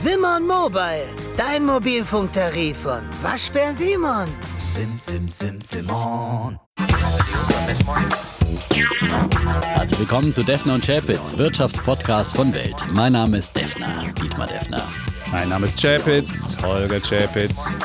Simon Mobile, dein Mobilfunktarif von Waschbär Simon. Sim, sim, sim, Simon. Herzlich willkommen zu Defner und Chapitz, Wirtschaftspodcast von Welt. Mein Name ist Defner, Dietmar Defner. Mein Name ist Chapitz, Holger Chapitz.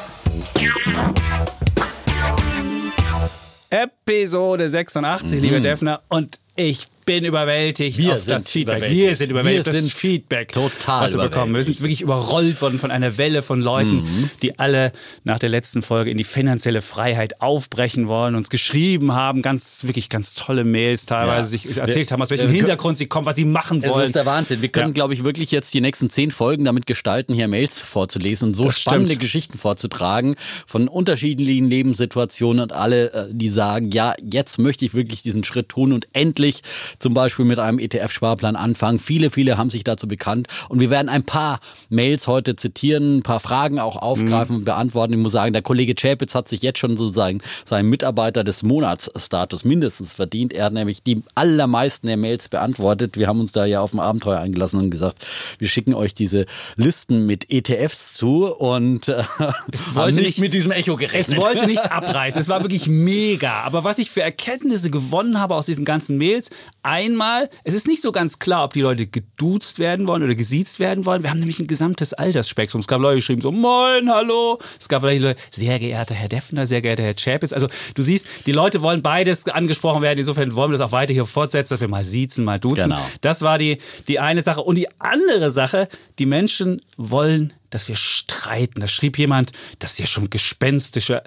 Episode 86, lieber Defner. Und ich bin überwältigt Wir auf sind das Feedback. überwältigt. Wir sind überwältigt. Wir das sind Feedback, total was wir bekommen. Wir sind wirklich überrollt worden von einer Welle von Leuten, Mhm. die alle nach der letzten Folge in die finanzielle Freiheit aufbrechen wollen, uns geschrieben haben, ganz wirklich ganz tolle Mails teilweise Ja. sich erzählt haben, aus welchem wir- Hintergrund sie kommen, was sie machen wollen. ist der Wahnsinn. Wir können, Ja. glaube ich, wirklich jetzt die nächsten zehn Folgen damit gestalten, hier Mails vorzulesen und so Das spannende stimmt. Geschichten vorzutragen von unterschiedlichen Lebenssituationen und alle, äh, die sagen, ja, jetzt möchte ich wirklich diesen Schritt tun und endlich zum Beispiel mit einem ETF-Sparplan anfangen. Viele, viele haben sich dazu bekannt und wir werden ein paar Mails heute zitieren, ein paar Fragen auch aufgreifen und beantworten. Ich muss sagen, der Kollege Chapitz hat sich jetzt schon sozusagen seinen Mitarbeiter des Monatsstatus mindestens verdient. Er hat nämlich die allermeisten der Mails beantwortet. Wir haben uns da ja auf ein Abenteuer eingelassen und gesagt, wir schicken euch diese Listen mit ETFs zu und äh, haben wollte nicht mit diesem Echo Es gerechnet. wollte nicht abreißen. Es war wirklich mega. Aber was ich für Erkenntnisse gewonnen habe aus diesen ganzen Mails, einmal, es ist nicht so ganz klar, ob die Leute geduzt werden wollen oder gesiezt werden wollen. Wir haben nämlich ein gesamtes Altersspektrum. Es gab Leute, die geschrieben so, moin, hallo. Es gab Leute, sehr geehrter Herr Defner, sehr geehrter Herr Chapitz. Also du siehst, die Leute wollen beides angesprochen werden. Insofern wollen wir das auch weiter hier fortsetzen, dass wir mal siezen, mal duzen. Genau. Das war die, die eine Sache. Und die andere Sache, die Menschen wollen, dass wir streiten. Da schrieb jemand, das ist ja schon gespenstische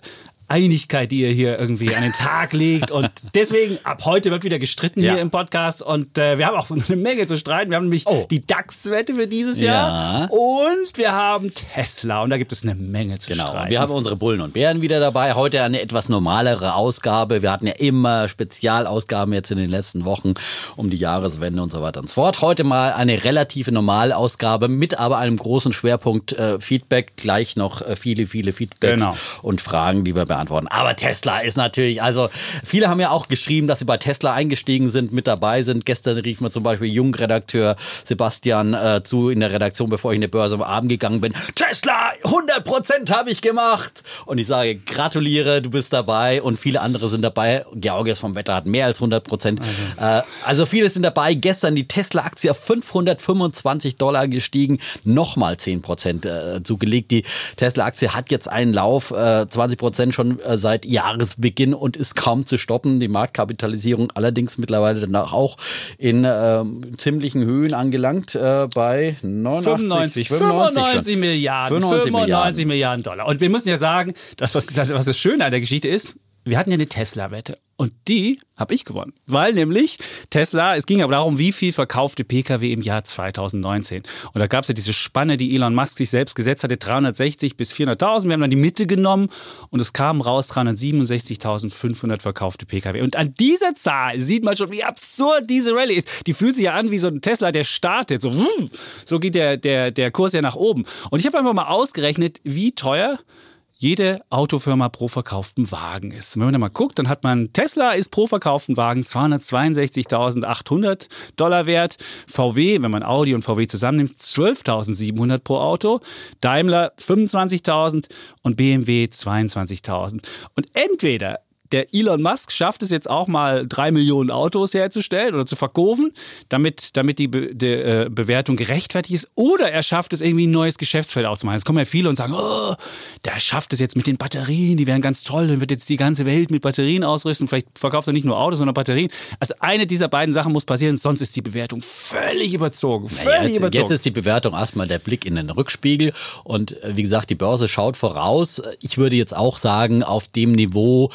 Einigkeit, die ihr hier irgendwie an den Tag legt. Und deswegen, ab heute wird wieder gestritten Ja. hier im Podcast. Und äh, wir haben auch eine Menge zu streiten. Wir haben nämlich Oh. die DAX-Wette für dieses Ja. Jahr. Und wir haben Tesla. Und da gibt es eine Menge zu Genau. streiten. Wir haben unsere Bullen und Bären wieder dabei. Heute eine etwas normalere Ausgabe. Wir hatten ja immer Spezialausgaben jetzt in den letzten Wochen um die Jahreswende und so weiter und so fort. Heute mal eine relative Normalausgabe mit aber einem großen Schwerpunkt äh, Feedback. Gleich noch äh, viele, viele Feedbacks Genau. und Fragen, die wir beantworten. Aber Tesla ist natürlich, also viele haben ja auch geschrieben, dass sie bei Tesla eingestiegen sind, mit dabei sind. Gestern rief mir zum Beispiel Jungredakteur Sebastian äh, zu in der Redaktion, bevor ich in die Börse am Abend gegangen bin. Tesla, 100% habe ich gemacht. Und ich sage, gratuliere, du bist dabei. Und viele andere sind dabei. Georgios vom Wetter hat mehr als 100%. Also, äh, also viele sind dabei. Gestern die Tesla-Aktie auf 525 Dollar gestiegen, nochmal 10% äh, zugelegt. Die Tesla-Aktie hat jetzt einen Lauf, äh, 20% schon äh, seit Jahresbeginn und ist kaum zu stoppen. Die Marktkapitalisierung allerdings mittlerweile danach auch in ähm, ziemlichen Höhen angelangt, äh, bei 89, 95, 95 schon. Milliarden, 95 95 Milliarden. Dollar. Und wir müssen ja sagen, das, was, das, was das Schöne an der Geschichte ist, wir hatten ja eine Tesla-Wette. Und die habe ich gewonnen. Weil nämlich Tesla, es ging aber darum, wie viel verkaufte Pkw im Jahr 2019. Und da gab es ja diese Spanne, die Elon Musk sich selbst gesetzt hatte, 360 bis 400.000. Wir haben dann die Mitte genommen und es kamen raus 367.500 verkaufte Pkw. Und an dieser Zahl sieht man schon, wie absurd diese Rallye ist. Die fühlt sich ja an wie so ein Tesla, der startet. So, so geht der, der, der Kurs ja nach oben. Und ich habe einfach mal ausgerechnet, wie teuer jede Autofirma pro verkauften Wagen ist. Wenn man da mal guckt, dann hat man Tesla ist pro verkauften Wagen 262.800 Dollar wert. VW, wenn man Audi und VW zusammennimmt, 12.700 pro Auto. Daimler 25.000 und BMW 22.000. Und entweder der Elon Musk schafft es jetzt auch mal drei Millionen Autos herzustellen oder zu verkaufen, damit, damit die, Be die äh, Bewertung gerechtfertigt ist. Oder er schafft es irgendwie ein neues Geschäftsfeld aufzumachen. Es kommen ja viele und sagen, oh, der schafft es jetzt mit den Batterien, die wären ganz toll, dann wird jetzt die ganze Welt mit Batterien ausrüsten. Vielleicht verkauft er nicht nur Autos, sondern Batterien. Also eine dieser beiden Sachen muss passieren, sonst ist die Bewertung völlig überzogen. Völlig Ja, jetzt, überzogen. jetzt ist die Bewertung erstmal der Blick in den Rückspiegel. Und äh, wie gesagt, die Börse schaut voraus. Ich würde jetzt auch sagen, auf dem Niveau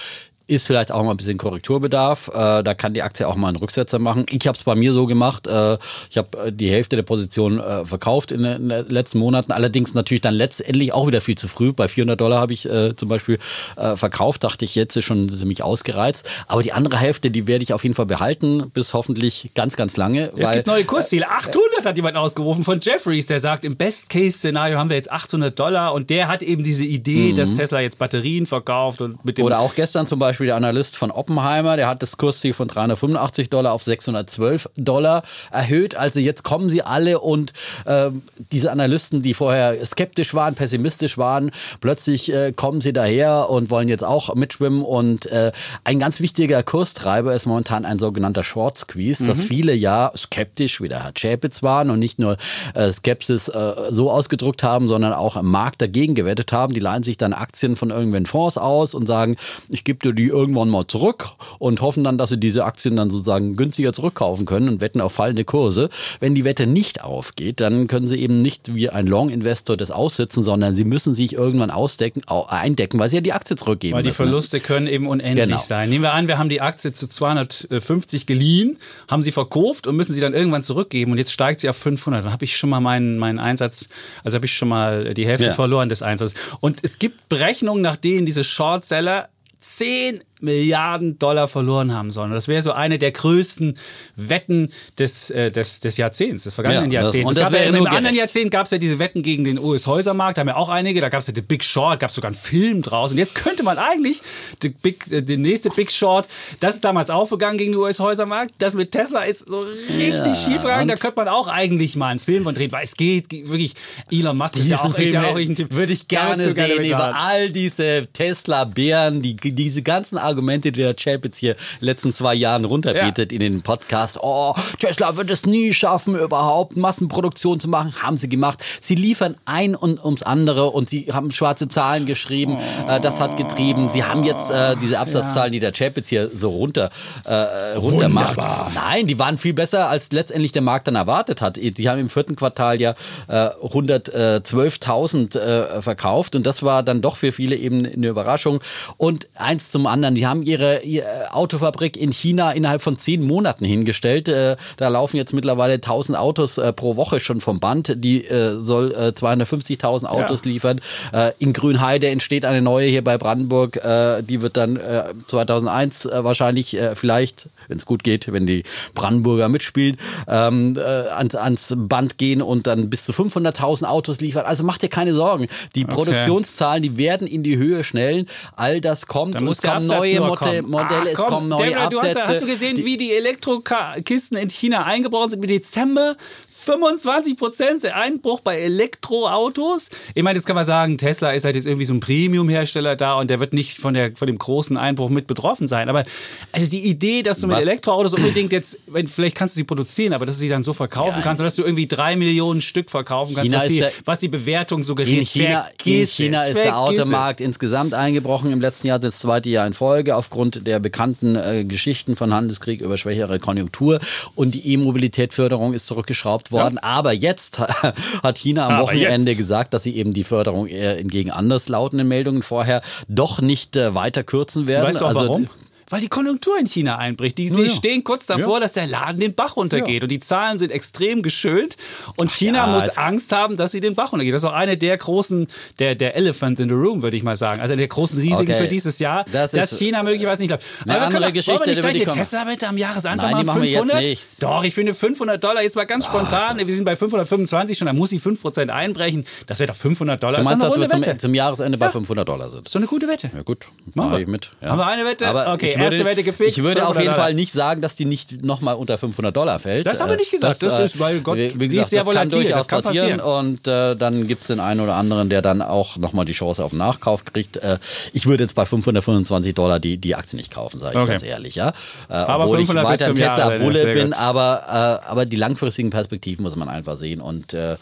ist vielleicht auch mal ein bisschen Korrekturbedarf. Äh, da kann die Aktie auch mal einen Rücksetzer machen. Ich habe es bei mir so gemacht. Äh, ich habe äh, die Hälfte der Position äh, verkauft in, den- in den letzten Monaten. Allerdings natürlich dann letztendlich auch wieder viel zu früh. Bei 400 Dollar habe ich äh, zum Beispiel äh, verkauft. Dachte ich, jetzt ist schon ziemlich ausgereizt. Aber die andere Hälfte, die werde ich auf jeden Fall behalten bis hoffentlich ganz, ganz lange. es weil, gibt neue Kursziele. 800 800 hat jemand ausgerufen von Jeffries, der sagt, im Best-Case-Szenario haben wir jetzt 800 Dollar und der hat eben diese Idee, dass Tesla jetzt Batterien verkauft und mit dem Oder auch gestern zum Beispiel der Analyst von Oppenheimer, der hat das Kursziel von 385 Dollar auf 612 Dollar erhöht. Also jetzt kommen sie alle und ähm, diese Analysten, die vorher skeptisch waren, pessimistisch waren, plötzlich äh, kommen sie daher und wollen jetzt auch mitschwimmen. Und äh, ein ganz wichtiger Kurstreiber ist momentan ein sogenannter Short Squeeze, dass viele ja skeptisch, wie der Herr Schäpitz waren und nicht nur äh, Skepsis äh, so ausgedrückt haben, sondern auch am Markt dagegen gewettet haben. Die leihen sich dann Aktien von irgendwelchen Fonds aus und sagen, ich gebe dir die irgendwann mal zurück und hoffen dann, dass sie diese Aktien dann sozusagen günstiger zurückkaufen können und wetten auf fallende Kurse. Wenn die Wette nicht aufgeht, dann können sie eben nicht wie ein Long-Investor das aussitzen, sondern sie müssen sich irgendwann ausdecken, au- eindecken, weil sie ja die Aktie zurückgeben Weil die müssen, ne? Verluste können eben unendlich Genau. sein. Nehmen wir an, wir haben die Aktie zu 250 geliehen, haben sie verkauft und müssen sie dann irgendwann zurückgeben und jetzt steigt sie auf 500. Dann habe ich schon mal meinen, meinen Einsatz, also habe ich schon mal die Hälfte Ja. verloren des Einsatzes. Und es gibt Berechnungen, nach denen diese Shortseller 10 Milliarden Dollar verloren haben sollen. Und das wäre so eine der größten Wetten des, äh, des, des Jahrzehnts, des vergangenen Ja, das- Jahrzehnts. und das ja Im nur anderen gerecht. Jahrzehnt gab es ja diese Wetten gegen den US-Häusermarkt, da haben ja auch einige, da gab es ja The Big Short, gab es sogar einen Film draus. Und jetzt könnte man eigentlich äh, den nächste Big Short, das ist damals aufgegangen gegen den US-Häusermarkt, das mit Tesla ist so richtig Ja, schief gegangen. Da könnte man auch eigentlich mal einen Film von drehen, weil es geht ge- wirklich, Elon Musk ist ja auch, ist ja auch ein Typ. würde ich gerne geile sehen über all diese Tesla-Bären, die, diese ganzen Argumente, die der Chapitz hier in den letzten zwei Jahren runterbietet in den Podcast. Oh, Tesla wird es nie schaffen, überhaupt Massenproduktion zu machen. Haben sie gemacht. Sie liefern ein und ums andere und sie haben schwarze Zahlen geschrieben. Äh, das hat getrieben. Sie haben jetzt äh, diese Absatzzahlen, die der Chapitz hier so runter, äh, runter macht. Nein, die waren viel besser, als letztendlich der Markt dann erwartet hat. Sie haben im vierten Quartal ja äh, 112.000 äh, verkauft und das war dann doch für viele eben eine Überraschung. Und eins zum anderen, die haben ihre, ihre Autofabrik in China innerhalb von zehn Monaten hingestellt. Äh, da laufen jetzt mittlerweile 1000 Autos äh, pro Woche schon vom Band. Die äh, soll äh, 250.000 Autos liefern. Äh, in Grünheide entsteht eine neue hier bei Brandenburg. Äh, die wird dann äh, 2001 äh, wahrscheinlich äh, vielleicht, wenn es gut geht, wenn die Brandenburger mitspielen, ähm, äh, ans, ans Band gehen und dann bis zu 500.000 Autos liefern. Also macht dir keine Sorgen. Die Produktionszahlen, die werden in die Höhe schnellen. All das kommt. Da und es kommen Absatz neue nur Modelle, Ach, es komm, kommen neue Deborah, du hast, Absätze. hast du gesehen, wie die Elektrokisten in China eingebrochen sind? Im Dezember 25 Prozent Einbruch bei Elektroautos. Ich meine, jetzt kann man sagen, Tesla ist halt jetzt irgendwie so ein Premium-Hersteller da und der wird nicht von, der, von dem großen Einbruch mit betroffen sein. Aber also die Idee, dass du mit Was? Elektroautos unbedingt jetzt, wenn, vielleicht kannst du sie produzieren, aber dass du sie dann so verkaufen kannst, oder dass du irgendwie drei Millionen Stück verkaufen kannst, was die, der- was die Bewertung suggeriert. In China, in China ist der vergiss es. Automarkt insgesamt eingebrochen. Im letzten Jahr das zweite Jahr in Folge aufgrund der bekannten äh, Geschichten von Handelskrieg über schwächere Konjunktur. Und die E-Mobilität-Förderung ist zurückgeschraubt worden. Aber jetzt hat China am Aber Wochenende jetzt. gesagt, dass sie eben die Förderung eher entgegen anders lautenden Meldungen vorher doch nicht äh, weiter kürzen werden. Weißt du auch Also, warum? Weil die Konjunktur in China einbricht. Die, sie ja. stehen kurz davor, dass der Laden den Bach runtergeht. Und die Zahlen sind extrem geschönt. Und China ja, muss Angst haben, dass sie den Bach runtergeht. Das ist auch eine der großen, der, der Elephant in the Room, würde ich mal sagen. Also der großen Risiken Okay. für dieses Jahr, Das dass China möglicherweise nicht läuft. eine wir andere können Geschichte, wollen wir nicht über die. Tesla-Wette am Jahresanfang Nein, machen wir jetzt 500? nicht. Doch, ich finde 500 Dollar jetzt mal ganz spontan. Wir sind bei 525 schon, da muss sie 5% einbrechen. Das wäre doch 500 Dollar. du meinst, das dass wir zum, zum Jahresende bei Ja. 500 Dollar sind? so eine gute Wette. Ja gut, Machen mache wir. ich mit. Ja. Haben wir eine Wette? Aber Okay, ich würde, erste Wette gefixt, Ich würde auf 500 jeden Dollar. Fall nicht sagen, dass die nicht nochmal unter 500 Dollar fällt. Das haben wir Äh, nicht gesagt. Das äh, ist, weil Gott, wie, gesagt, sehr das kann durchaus das kann passieren. passieren. Und äh, dann gibt es den einen oder anderen, der dann auch nochmal die Chance auf den Nachkauf kriegt. Äh, ich würde jetzt bei 525 Dollar die, die Aktie nicht kaufen, sage ich Okay. ganz ehrlich. Ja? Äh, Aber obwohl 500 ich weiter ein Tesla-Bulle bin, aber, äh, aber die langfristigen Perspektiven muss man einfach sehen. Und äh,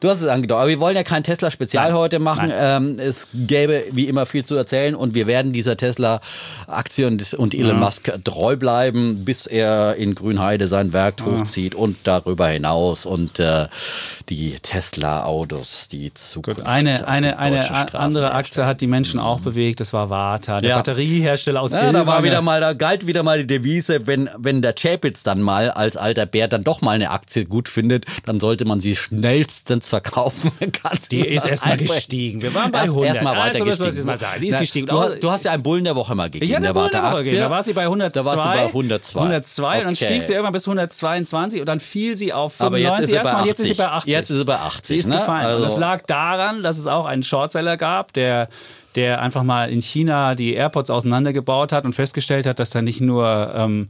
Du hast es angedeutet, aber wir wollen ja kein Tesla-Spezial heute machen. Ähm, es gäbe wie immer viel zu erzählen und wir werden dieser Tesla-Aktie und, und Elon Musk treu bleiben, bis er in Grünheide sein Werk hochzieht und darüber hinaus und äh, die Tesla-Autos, die Zukunft. auf Eine, eine, eine andere. Aktie hat die Menschen auch bewegt, das war Varta, der Ja. Batteriehersteller aus Ja, da war wieder mal, da galt wieder mal die Devise, wenn, wenn der Chapitz dann mal als alter Bär dann doch mal eine Aktie gut findet, dann sollte man sie schnellstens jetzt verkaufen kannst. Die ist erstmal gestiegen. Wir waren bei Erst- 100. Erstmal weiter Also, gestiegen. mal sagen. Sie ist Na, gestiegen. Du, hast- du hast ja einen Bullen der Woche mal gegeben. Ich hatte der eine Wunderwoche Warte-Aktie. gegeben. Da war sie bei 102. Da warst du bei 102. 102 und dann Okay. stieg sie irgendwann bis 122 und dann fiel sie auf 95 Aber jetzt ist sie erstmal jetzt ist sie 80. bei 80. Jetzt ist sie bei 80, Sie ist ne? gefallen. und das Also- lag daran, dass es auch einen Shortseller gab, der der einfach mal in China die AirPods auseinandergebaut hat und festgestellt hat, dass da nicht nur ähm,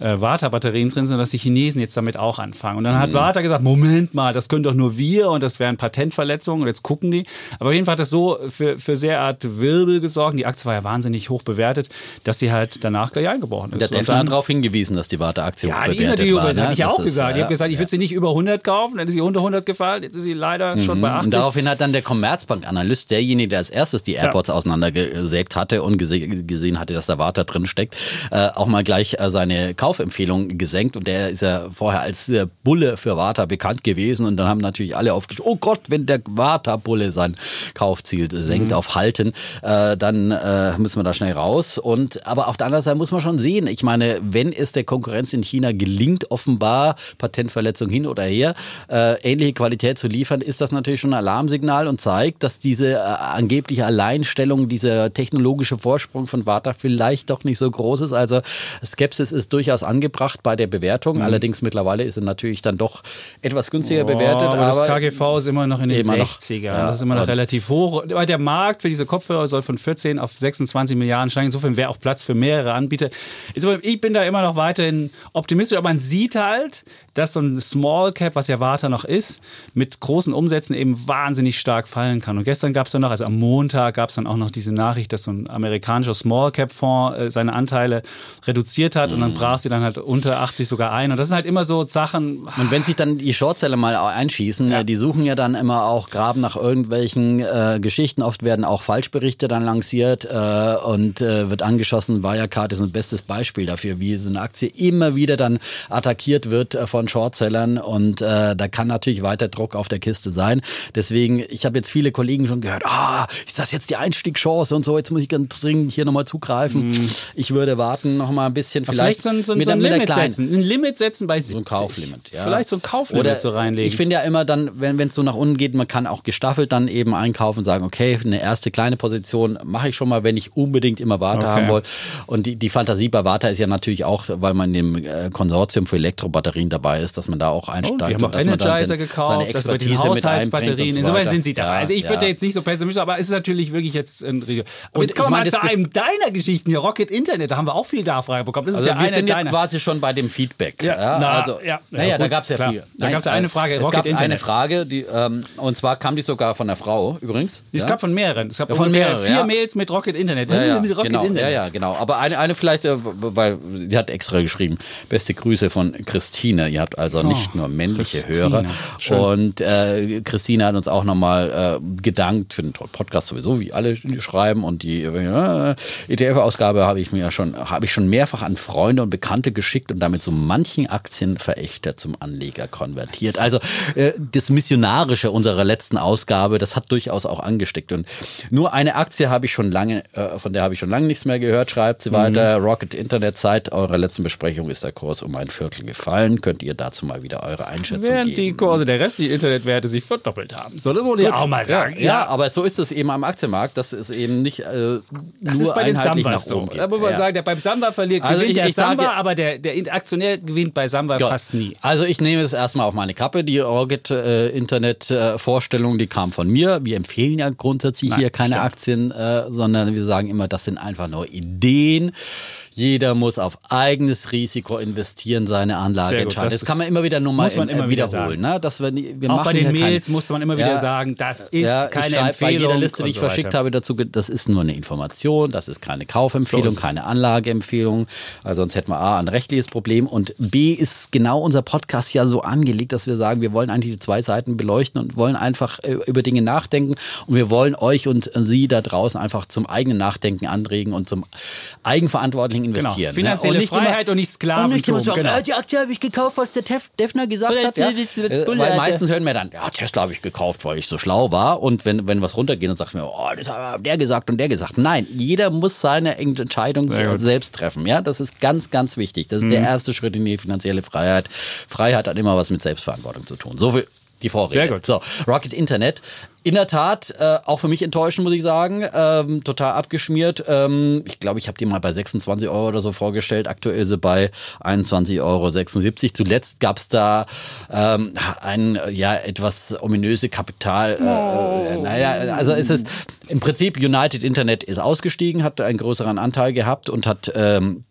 äh, Vata-Batterien drin sind, dass die Chinesen jetzt damit auch anfangen. Und dann Mhm. hat Vata gesagt, Moment mal, das können doch nur wir und das wären Patentverletzungen und jetzt gucken die. Aber auf jeden Fall hat das so für, für sehr Art Wirbel gesorgt. Die Aktie war ja wahnsinnig hoch bewertet, dass sie halt danach gleich eingebrochen ist. Der dann- hat darauf hingewiesen, dass die Warte-Aktie ja, die ist natürlich war. überbewertet. ne? Hätte ich auch ist, gesagt. Ich äh, habe gesagt, ich würde sie nicht über 100 kaufen, dann ist sie unter 100 gefallen. Jetzt ist sie leider schon bei 80. Und daraufhin hat dann der Commerzbank-Analyst, derjenige, der als erstes die AirPods auseinandergesägt hatte und gese gesehen hatte, dass da Warte drin steckt, äh, auch mal gleich äh, seine Kaufempfehlung gesenkt. Und der ist ja vorher als äh, Bulle für Warta bekannt gewesen. Und dann haben natürlich alle aufgeschrieben, oh Gott, wenn der Warta-Bulle sein Kaufziel senkt Mhm. auf Halten, äh, dann äh, müssen wir da schnell raus. Und aber auf der anderen Seite muss man schon sehen, ich meine, wenn es der Konkurrenz in China gelingt, offenbar Patentverletzung hin oder her, äh, ähnliche Qualität zu liefern, ist das natürlich schon ein Alarmsignal und zeigt, dass diese äh, angebliche Alleinstellung, dieser technologische Vorsprung von Warta vielleicht doch nicht so groß ist. Also Skepsis ist durchaus angebracht bei der Bewertung. Allerdings mittlerweile ist sie natürlich dann doch etwas günstiger bewertet. Oh, aber das aber KGV ist immer noch in den Immer noch. 60er. Ja, und das ist immer noch und- relativ hoch. Weil der Markt für diese Kopfhörer soll von 14 auf 26 Milliarden steigen. Insofern wäre auch Platz für mehrere Anbieter. Insofern, ich bin da immer noch weiterhin optimistisch. Aber man sieht halt, dass so ein Small Cap, was ja Warta noch ist, mit großen Umsätzen eben wahnsinnig stark fallen kann. Und gestern gab es dann noch, also am Montag gab es dann auch noch diese Nachricht, dass so ein amerikanischer Small Cap Fonds äh, seine Anteile reduziert hat und Mhm. dann brach sie dann halt unter 80 sogar ein. Und das sind halt immer so Sachen, Und wenn sich dann die Shortseller mal einschießen, äh, die suchen ja dann immer auch, graben nach irgendwelchen äh, Geschichten. Oft werden auch Falschberichte dann lanciert äh, und äh, wird angeschossen. Wirecard ist ein bestes Beispiel dafür, wie so eine Aktie immer wieder dann attackiert wird äh, von Shortsellern. Und äh, da kann natürlich weiter Druck auf der Kiste sein. Deswegen, ich habe jetzt viele Kollegen schon gehört, ah, ist das jetzt die Einstiegschance und so, jetzt muss ich ganz dringend hier nochmal zugreifen. Ich würde warten noch mal ein bisschen. Vielleicht, Vielleicht, so ein, so ein, mit so ein mit Limit setzen. Ein Limit setzen bei 70. so ein Kauflimit, ja. Vielleicht so ein Kauflimit Oder so reinlegen. Ich finde ja immer dann, wenn es so nach unten geht, man kann auch gestaffelt dann eben einkaufen und sagen, okay, eine erste kleine Position mache ich schon mal, wenn ich unbedingt immer Warte Okay. haben will. Und die, die Fantasie bei Warte ist ja natürlich auch, weil man in dem äh, Konsortium für Elektrobatterien dabei ist, dass man da auch Oh, einsteigt. die haben auch dass man Energizer seine- gekauft, seine Expertise mit einbringt Haushaltsbatterien. und so Insofern sind sie da. Ja, also ich würde ja. jetzt nicht so pessimistisch, aber es ist natürlich wirklich jetzt ein Regio. Aber Und jetzt kommen ich wir mal zu einem deiner Geschichten hier, Rocket Internet. Da haben wir auch viel Nachfrage bekommen. Das ist Also ja wir eine sind jetzt deiner. quasi schon bei dem Feedback. Ja, na, also, ja, naja, ja, da gab es ja klar. viel. Da gab's ja eine Frage, Es Rocket gab eine Internet. Frage, die, ähm, und zwar kam die sogar von der Frau übrigens. es ja? gab von mehreren. Es gab Ja, von mehreren, vier ja. Mails mit Rocket Internet. Ja, ja, mit Rocket genau, Internet. ja, ja, genau. Aber eine, eine vielleicht, äh, weil sie hat extra geschrieben, beste Grüße von Christine. Ihr habt also nicht nur männliche Oh, Christine. Hörer. Schön. Und äh, Christine hat uns auch nochmal äh, gedankt für den Podcast sowieso, wie alle schreiben. Und die äh, ETF-Ausgabe habe ich mir ja schon, habe ich schon mehrfach an Freunde und Bekannte geschickt und damit so manchen Aktienverächter zum Anleger konvertiert. Also äh, das Missionarische unserer letzten Ausgabe, das hat durchaus auch angesteckt. Und nur eine Aktie habe ich schon lange, äh, von der habe ich schon lange nichts mehr gehört, schreibt sie weiter. Rocket Internet, seit eurer letzten Besprechung ist der Kurs um ein Viertel gefallen. Könnt ihr dazu mal wieder eure Einschätzung Während die geben? Kurse der restlichen Internetwerte sich verdoppelt haben. So, das wollte ich auch mal Ja, sagen. ja, aber so ist es eben am Aktienmarkt, dass es eben nicht äh, Das nur ist bei den Sambas so. Da muss man Ja. sagen, der beim Samba verliert, Also gewinnt ich- der ich sage- Samba, aber der, der Aktionär gewinnt bei Samba Gott. fast nie. Also ich nehme es erstmal auf meine Kappe. Die Rocket-Internet-Vorstellung, die kam von mir. Wir empfehlen ja grundsätzlich Nein, hier keine stimmt. Aktien, äh, sondern wir sagen immer, das sind einfach nur Ideen. Jeder muss auf eigenes Risiko investieren, seine Anlage entscheiden. das Das, kann man immer wieder nur mal muss man in- immer wieder wiederholen. Ne? Dass wir, wir Auch bei den Mails musste man immer wieder Ja, sagen, das ist ja, keine Empfehlung. bei jeder Liste, die ich so verschickt habe, dazu, das ist nur eine Information, das ist keine Kaufempfehlung, So ist keine Anlageempfehlung, also sonst hätten wir A, ein rechtliches Problem und B ist genau unser Podcast ja so angelegt, dass wir sagen, wir wollen eigentlich die zwei Seiten beleuchten und wollen einfach äh, über Dinge nachdenken und wir wollen euch und Sie da draußen einfach zum eigenen Nachdenken anregen und zum eigenverantwortlichen investieren. Genau. Finanzielle ne? nicht Freiheit und nicht Sklaventum, Und nicht immer sagen, genau. äh, die Aktie habe ich gekauft, was der Tef Defner gesagt hat. Ja? Äh, Weil meistens hören wir dann, ja, Tesla habe ich gekauft, weil ich so schlau war. Und wenn, wenn was runtergeht, dann sagt mir, oh, das hat der gesagt und der gesagt. Nein, jeder muss seine Entscheidung. Mhm. selbst treffen. Ja, das ist ganz, ganz wichtig. Das ist der erste Schritt in die finanzielle Freiheit. Freiheit hat immer was mit Selbstverantwortung zu tun. So viel die Vorrede. Sehr gut. So, Rocket Internet. In der Tat, äh, auch für mich enttäuschend, muss ich sagen. Ähm, total abgeschmiert. Ähm, ich glaube, ich habe die mal bei 26 Euro oder so vorgestellt. Aktuell ist sie bei 21,76 Euro. Zuletzt gab es da ähm, ein ja etwas ominöse Kapital. Äh, äh, naja, also es ist im Prinzip United Internet ist ausgestiegen, hat einen größeren Anteil gehabt und hat ähm,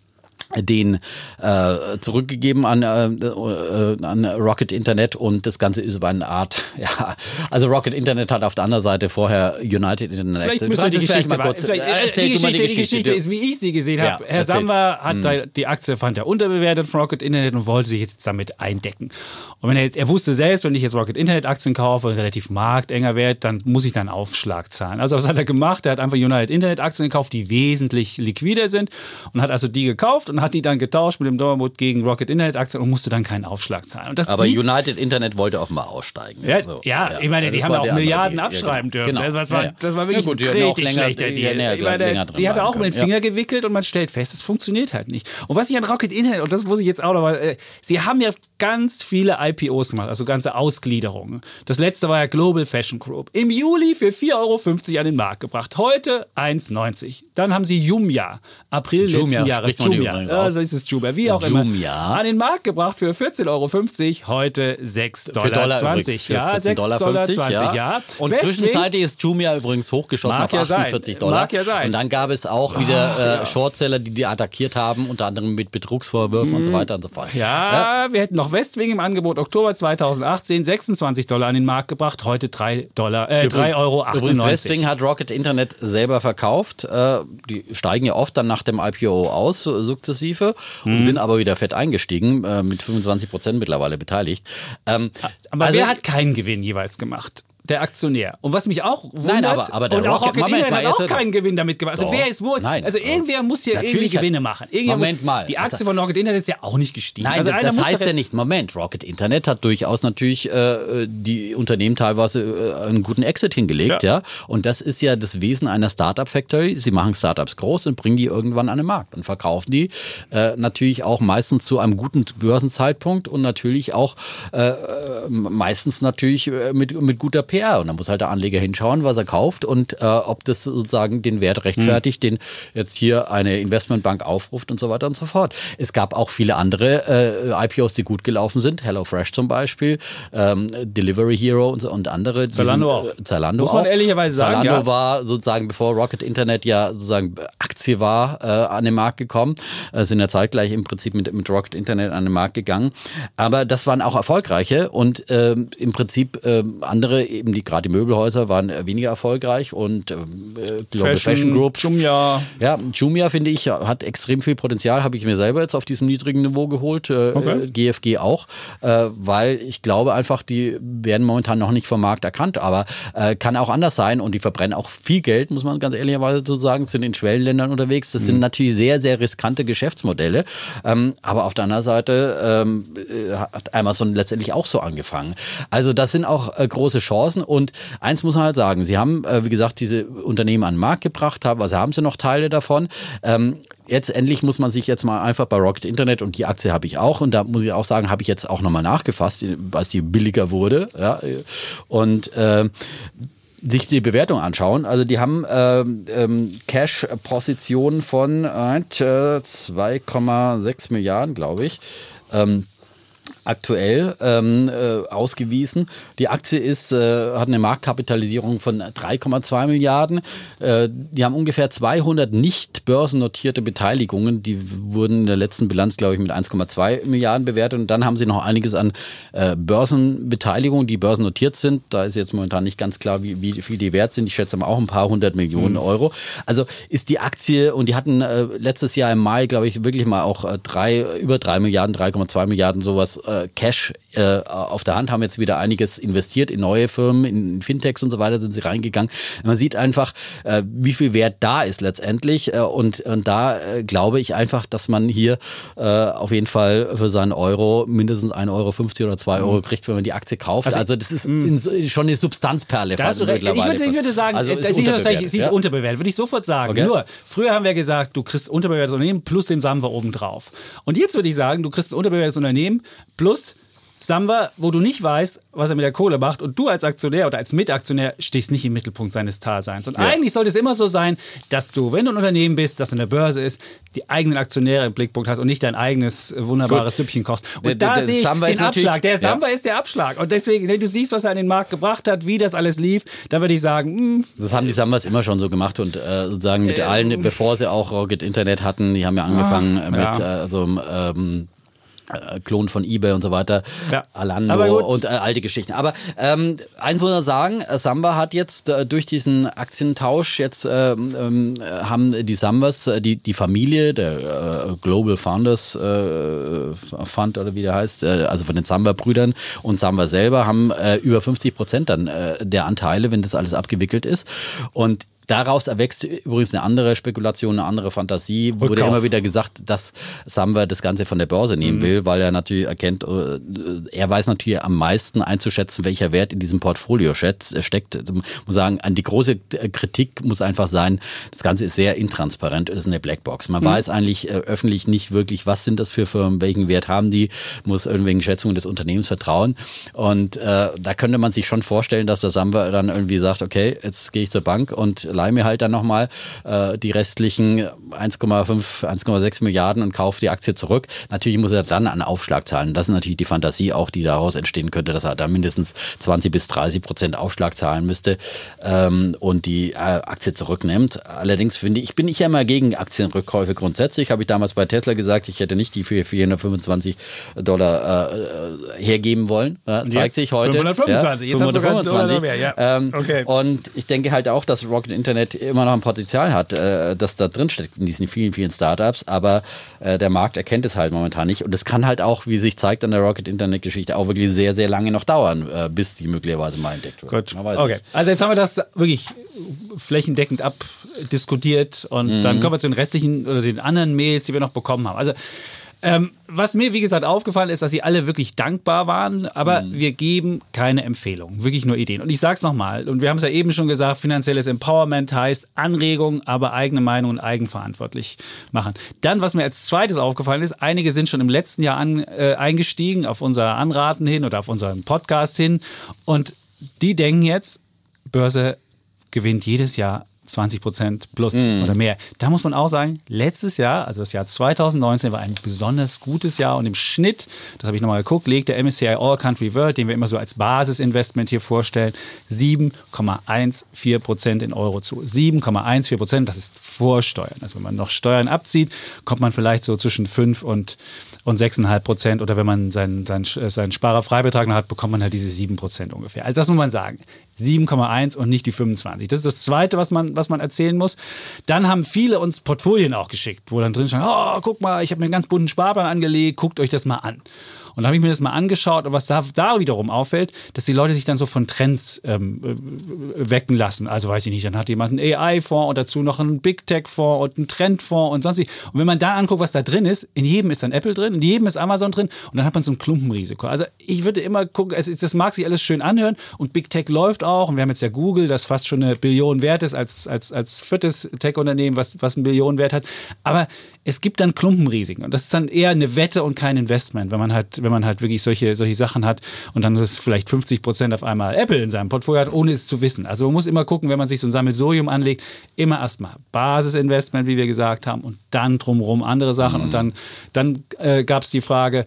den äh, zurückgegeben an, äh, äh, an Rocket Internet und das Ganze ist über eine Art, ja, also Rocket Internet hat auf der anderen Seite vorher United Internet. Vielleicht müssen wir die Geschichte mal kurz, äh, die, Geschichte, die, die Geschichte ist, wie ich sie gesehen Ja, habe. Herr erzähl. Samwer hat da, die Aktie fand er unterbewertet von Rocket Internet und wollte sich jetzt damit eindecken. Und wenn er jetzt, er wusste selbst, wenn ich jetzt Rocket Internet Aktien kaufe und relativ marktenger Wert, dann muss ich dann Aufschlag zahlen. Also was hat er gemacht? Er hat einfach United Internet Aktien gekauft, die wesentlich liquider sind und hat also die gekauft und hat die dann getauscht mit dem Dortmund gegen Rocket Internet Aktien und musste dann keinen Aufschlag zahlen. Aber United Internet wollte offenbar aussteigen. ja, So, ja, ich meine, die haben ja auch andere Milliarden Deal. abschreiben Ja, dürfen. genau. Das, war, Ja, ja. das war wirklich Ja, gut, die hätten auch länger- schlechter Deal. ja Ich meine, die hat er auch mit den. Finger gewickelt und man stellt fest, es funktioniert halt nicht. Und was ich an Rocket Internet, und das muss ich jetzt auch noch mal, äh, sie haben ja ganz viele IPOs gemacht, also ganze Ausgliederungen. Das letzte war ja Global Fashion Group. Im Juli für 4,50 Euro an den Markt gebracht. Heute 1,90. Dann haben sie Jumia, April Jumia, letzten Jahres. Jumia, also aus? ist es Jumia, wie auch immer. Jumia. An den Markt gebracht für 14,50 Euro, heute 6,20 Für Dollar Dollar. übrigens, für ja, 14,50 Dollar, 6,20 ja. Ja. Und Weswegen- zwischenzeitlich ist Jumia übrigens hochgeschossen Mag auf ja sein. 48 Dollar. Mag ja sein. Und dann gab es auch wieder äh, Shortseller, die die attackiert haben, unter anderem mit Betrugsvorwürfen und so weiter und so fort. Mhm. Ja, wir hätten noch Westwing im Angebot Oktober 2018 26 Dollar an den Markt gebracht, heute 3 Dollar, äh, 3,98 Euro. Übrigens, Westwing hat Rocket Internet selber verkauft. Äh, die steigen ja oft dann nach dem IPO aus, so sukzessive, Mhm. und sind aber wieder fett eingestiegen, äh, mit 25 Prozent mittlerweile beteiligt. Ähm, Aber also- wer hat keinen Gewinn jeweils gemacht? Der Aktionär. Und was mich auch wundert, Nein, aber- aber der und auch Rocket- Rocket Moment hat auch keinen Gewinn damit gemacht. Also Doch. wer ist wo? Ist, Nein. also irgendwer muss hier Natürlich irgendwie Gewinne machen. Irgendwer Moment muss, mal. Die Aktie Also- von Rocket Internet ist ja auch nicht gestiegen. Nein, also das muss heißt ja nicht, Moment, Rocket Internet hat durchaus natürlich äh, die Unternehmen teilweise äh, einen guten Exit hingelegt, ja. Ja. Und das ist ja das Wesen einer Startup Factory. Sie machen Startups groß und bringen die irgendwann an den Markt und verkaufen die äh, natürlich auch meistens zu einem guten Börsenzeitpunkt und natürlich auch äh, äh, meistens natürlich äh, mit, mit guter PR. Und da muss halt der Anleger hinschauen, was er kauft und äh, ob das sozusagen den Wert rechtfertigt, den jetzt hier eine Investmentbank aufruft und so weiter und so fort. Es gab auch viele andere äh, IPOs, die gut gelaufen sind. HelloFresh zum Beispiel, ähm, Delivery Hero und, so, und andere. Zalando sind, auch. Äh, Zalando Muss man auch. ehrlicherweise sagen, Zalando ja. war sozusagen, bevor Rocket Internet ja sozusagen Aktie war, äh, an den Markt gekommen. Äh, sind ja zeitgleich im Prinzip mit, mit Rocket Internet an den Markt gegangen. Aber das waren auch erfolgreiche und ähm, im Prinzip ähm, andere, eben die gerade die Möbelhäuser, waren äh, weniger erfolgreich und äh, Global Fashion, Fashion, Group. Jumia. Ja, Jumia finde ich hat extrem viel Potenzial, habe ich mir selber jetzt auf diesem niedrigen Niveau geholt, äh, Okay. äh, GFG auch, äh, weil ich glaube einfach, die werden momentan noch nicht vom Markt erkannt, aber äh, kann auch anders sein und die verbrennen auch viel Geld, muss man ganz ehrlicherweise so sagen, sind in Schwellenländern unterwegs. Das Mhm. sind natürlich sehr, sehr riskante Geschäftsmodelle, ähm, aber auf der anderen Seite ähm, äh, hat Amazon letztendlich auch so angefangen. Also das sind auch große Chancen und eins muss man halt sagen, sie haben, äh, wie gesagt, diese Unternehmen an den Markt gebracht, haben, also haben sie noch Teile davon. Ähm, jetzt endlich muss man sich jetzt mal einfach bei Rocket Internet und die Aktie habe ich auch und da muss ich auch sagen, habe ich jetzt auch nochmal nachgefasst, als die billiger wurde. Ja, und ähm, sich die Bewertung anschauen. Also die haben ähm, ähm, Cash-Positionen von äh, 2,6 Milliarden, glaube ich. Ähm, aktuell ähm, äh, ausgewiesen. Die Aktie ist, äh, hat eine Marktkapitalisierung von 3,2 Milliarden. Äh, die haben ungefähr 200 nicht börsennotierte Beteiligungen. Die wurden in der letzten Bilanz, glaube ich, mit 1,2 Milliarden bewertet. Und dann haben sie noch einiges an äh, Börsenbeteiligungen, die börsennotiert sind. Da ist jetzt momentan nicht ganz klar, wie, wie viel die wert sind. Ich schätze mal auch ein paar hundert Millionen Euro. Also ist die Aktie, und die hatten äh, letztes Jahr im Mai, glaube ich, wirklich mal auch äh, drei, über drei Milliarden, 3,2 Milliarden sowas äh, Cash äh, auf der Hand, haben jetzt wieder einiges investiert in neue Firmen, in Fintechs und so weiter sind sie reingegangen. Man sieht einfach, äh, wie viel Wert da ist letztendlich. Äh, und, und da äh, glaube ich einfach, dass man hier äh, auf jeden Fall für seinen Euro mindestens 1,50 Euro oder 2 Euro kriegt, wenn man die Aktie kauft. Also, Also, das ist in, schon eine Substanzperle Da hast du recht. Ich würde, ich würde sagen, also ist sie, ist, ja? unterbewertet, würde ich sofort sagen. Okay. Nur, früher haben wir gesagt, du kriegst ein unterbewertetes Unternehmen plus den Samba obendrauf. Und jetzt würde ich sagen, du kriegst ein unterbewertetes Unternehmen plus Samba, wo du nicht weißt, was er mit der Kohle macht und du als Aktionär oder als Mitaktionär stehst nicht im Mittelpunkt seines Daseins. Und eigentlich sollte es immer so sein, dass du, wenn du ein Unternehmen bist, das in der Börse ist, die eigenen Aktionäre im Blickpunkt hast und nicht dein eigenes äh, wunderbares Süppchen kochst. Und Der- da der- sehe ich Samba den Abschlag. Der ja. Samba ist der Abschlag. Und deswegen, wenn du siehst, was er an den Markt gebracht hat, wie das alles lief, da würde ich sagen, hm, Das haben die Sambas immer schon so gemacht und äh, sozusagen mit allen, bevor sie auch Rocket Internet hatten, die haben ja angefangen äh, mit Ah, ja. äh, also, ähm, äh, Klon von eBay und so weiter, Ja. Alando und äh, alte Geschichten. Aber ähm, eins muss man sagen, äh, Samba hat jetzt äh, durch diesen Aktientausch jetzt ähm, ähm, äh, haben die Sambas, äh, die, die Familie, der äh, Global Founders äh, Fund oder wie der heißt, äh, also von den Samba-Brüdern und Samba selber haben äh, über 50 Prozent dann äh, der Anteile, wenn das alles abgewickelt ist. Und Daraus erwächst übrigens eine andere Spekulation, eine andere Fantasie. Wurde Rückkauf. immer wieder gesagt, dass Samba das Ganze von der Börse nehmen will, weil er natürlich erkennt, äh, er weiß natürlich am meisten einzuschätzen, welcher Wert in diesem Portfolio äh, steckt. Ich muss sagen, die große äh, Kritik muss einfach sein, das Ganze ist sehr intransparent, ist eine Blackbox. Man weiß eigentlich öffentlich nicht wirklich, was sind das für Firmen, welchen Wert haben die, muss irgendwelchen Schätzungen des Unternehmens vertrauen. Und äh, da könnte man sich schon vorstellen, dass der Samba dann irgendwie sagt, okay, jetzt gehe ich zur Bank und leih mir halt dann nochmal äh, die restlichen 1,5, 1,6 Milliarden und kaufe die Aktie zurück. Natürlich muss er dann einen Aufschlag zahlen. Das ist natürlich die Fantasie auch, die daraus entstehen könnte, dass er da mindestens 20 bis 30 Prozent Aufschlag zahlen müsste ähm, und die äh, Aktie zurücknimmt. Allerdings finde ich, bin ich ja immer gegen Aktienrückkäufe grundsätzlich. Habe ich damals bei Tesla gesagt, ich hätte nicht die für 425 Dollar äh, äh, hergeben wollen. Äh, zeigt sich heute. 525. Ja, Jetzt hast du 525. Mehr, ja. Ähm, Okay. Und ich denke halt auch, dass Rocket Internet immer noch ein Potenzial hat, äh, das da drin steckt in diesen vielen, vielen Startups. Aber äh, der Markt erkennt es halt momentan nicht. Und es kann halt auch, wie sich zeigt an der Rocket Internet Geschichte, auch wirklich sehr, sehr lange noch dauern, äh, bis die möglicherweise mal entdeckt wird. Gut. Okay. nicht. Also jetzt haben wir das wirklich flächendeckend abdiskutiert und Mhm. dann kommen wir zu den restlichen oder den anderen Mails, die wir noch bekommen haben. Also ähm, was mir, wie gesagt, aufgefallen ist, dass sie alle wirklich dankbar waren, aber Mhm. wir geben keine Empfehlungen, wirklich nur Ideen. Und ich sage es nochmal, und wir haben es ja eben schon gesagt, finanzielles Empowerment heißt Anregung, aber eigene Meinung und eigenverantwortlich machen. Dann, was mir als zweites aufgefallen ist, einige sind schon im letzten Jahr an, äh, eingestiegen auf unser Anraten hin oder auf unseren Podcast hin und die denken jetzt, Börse gewinnt jedes Jahr 20 Prozent plus oder mehr. Da muss man auch sagen, letztes Jahr, also das Jahr 2019, war ein besonders gutes Jahr und im Schnitt, das habe ich nochmal geguckt, legt der MSCI All Country World, den wir immer so als Basisinvestment hier vorstellen, 7,14 Prozent in Euro zu. 7,14 Prozent, das ist Vorsteuern. Also wenn man noch Steuern abzieht, kommt man vielleicht so zwischen 5 und und 6,5 Prozent oder wenn man seinen, seinen, seinen Sparerfreibetrag noch hat, bekommt man halt diese 7 Prozent ungefähr. Also das muss man sagen. 7,1 und nicht die 25. Das ist das Zweite, was man, was man erzählen muss. Dann haben viele uns Portfolien auch geschickt, wo dann drin stand, oh, guck mal, ich habe mir einen ganz bunten Sparplan angelegt, guckt euch das mal an. Und dann habe ich mir das mal angeschaut und was da, da wiederum auffällt, dass die Leute sich dann so von Trends ähm, äh, wecken lassen. Also weiß ich nicht, dann hat jemand einen AI-Fonds und dazu noch einen Big Tech-Fonds und einen Trendfonds und sonst wie. Und wenn man da anguckt, was da drin ist, in jedem ist dann Apple drin, in jedem ist Amazon drin und dann hat man so ein Klumpenrisiko. Also ich würde immer gucken, es, das mag sich alles schön anhören und Big Tech läuft auch und wir haben jetzt ja Google, das fast schon eine Billion wert ist als, als, als viertes Tech-Unternehmen, was, was einen Billion wert hat. Aber es gibt dann Klumpenrisiken und das ist dann eher eine Wette und kein Investment, wenn man halt, wenn man halt wirklich solche, solche Sachen hat und dann ist vielleicht 50 Prozent auf einmal Apple in seinem Portfolio hat, ohne es zu wissen. Also man muss immer gucken, wenn man sich so ein Sammelsurium anlegt, immer erstmal Basisinvestment, wie wir gesagt haben, und dann drumherum andere Sachen und dann, dann äh, gab es die Frage,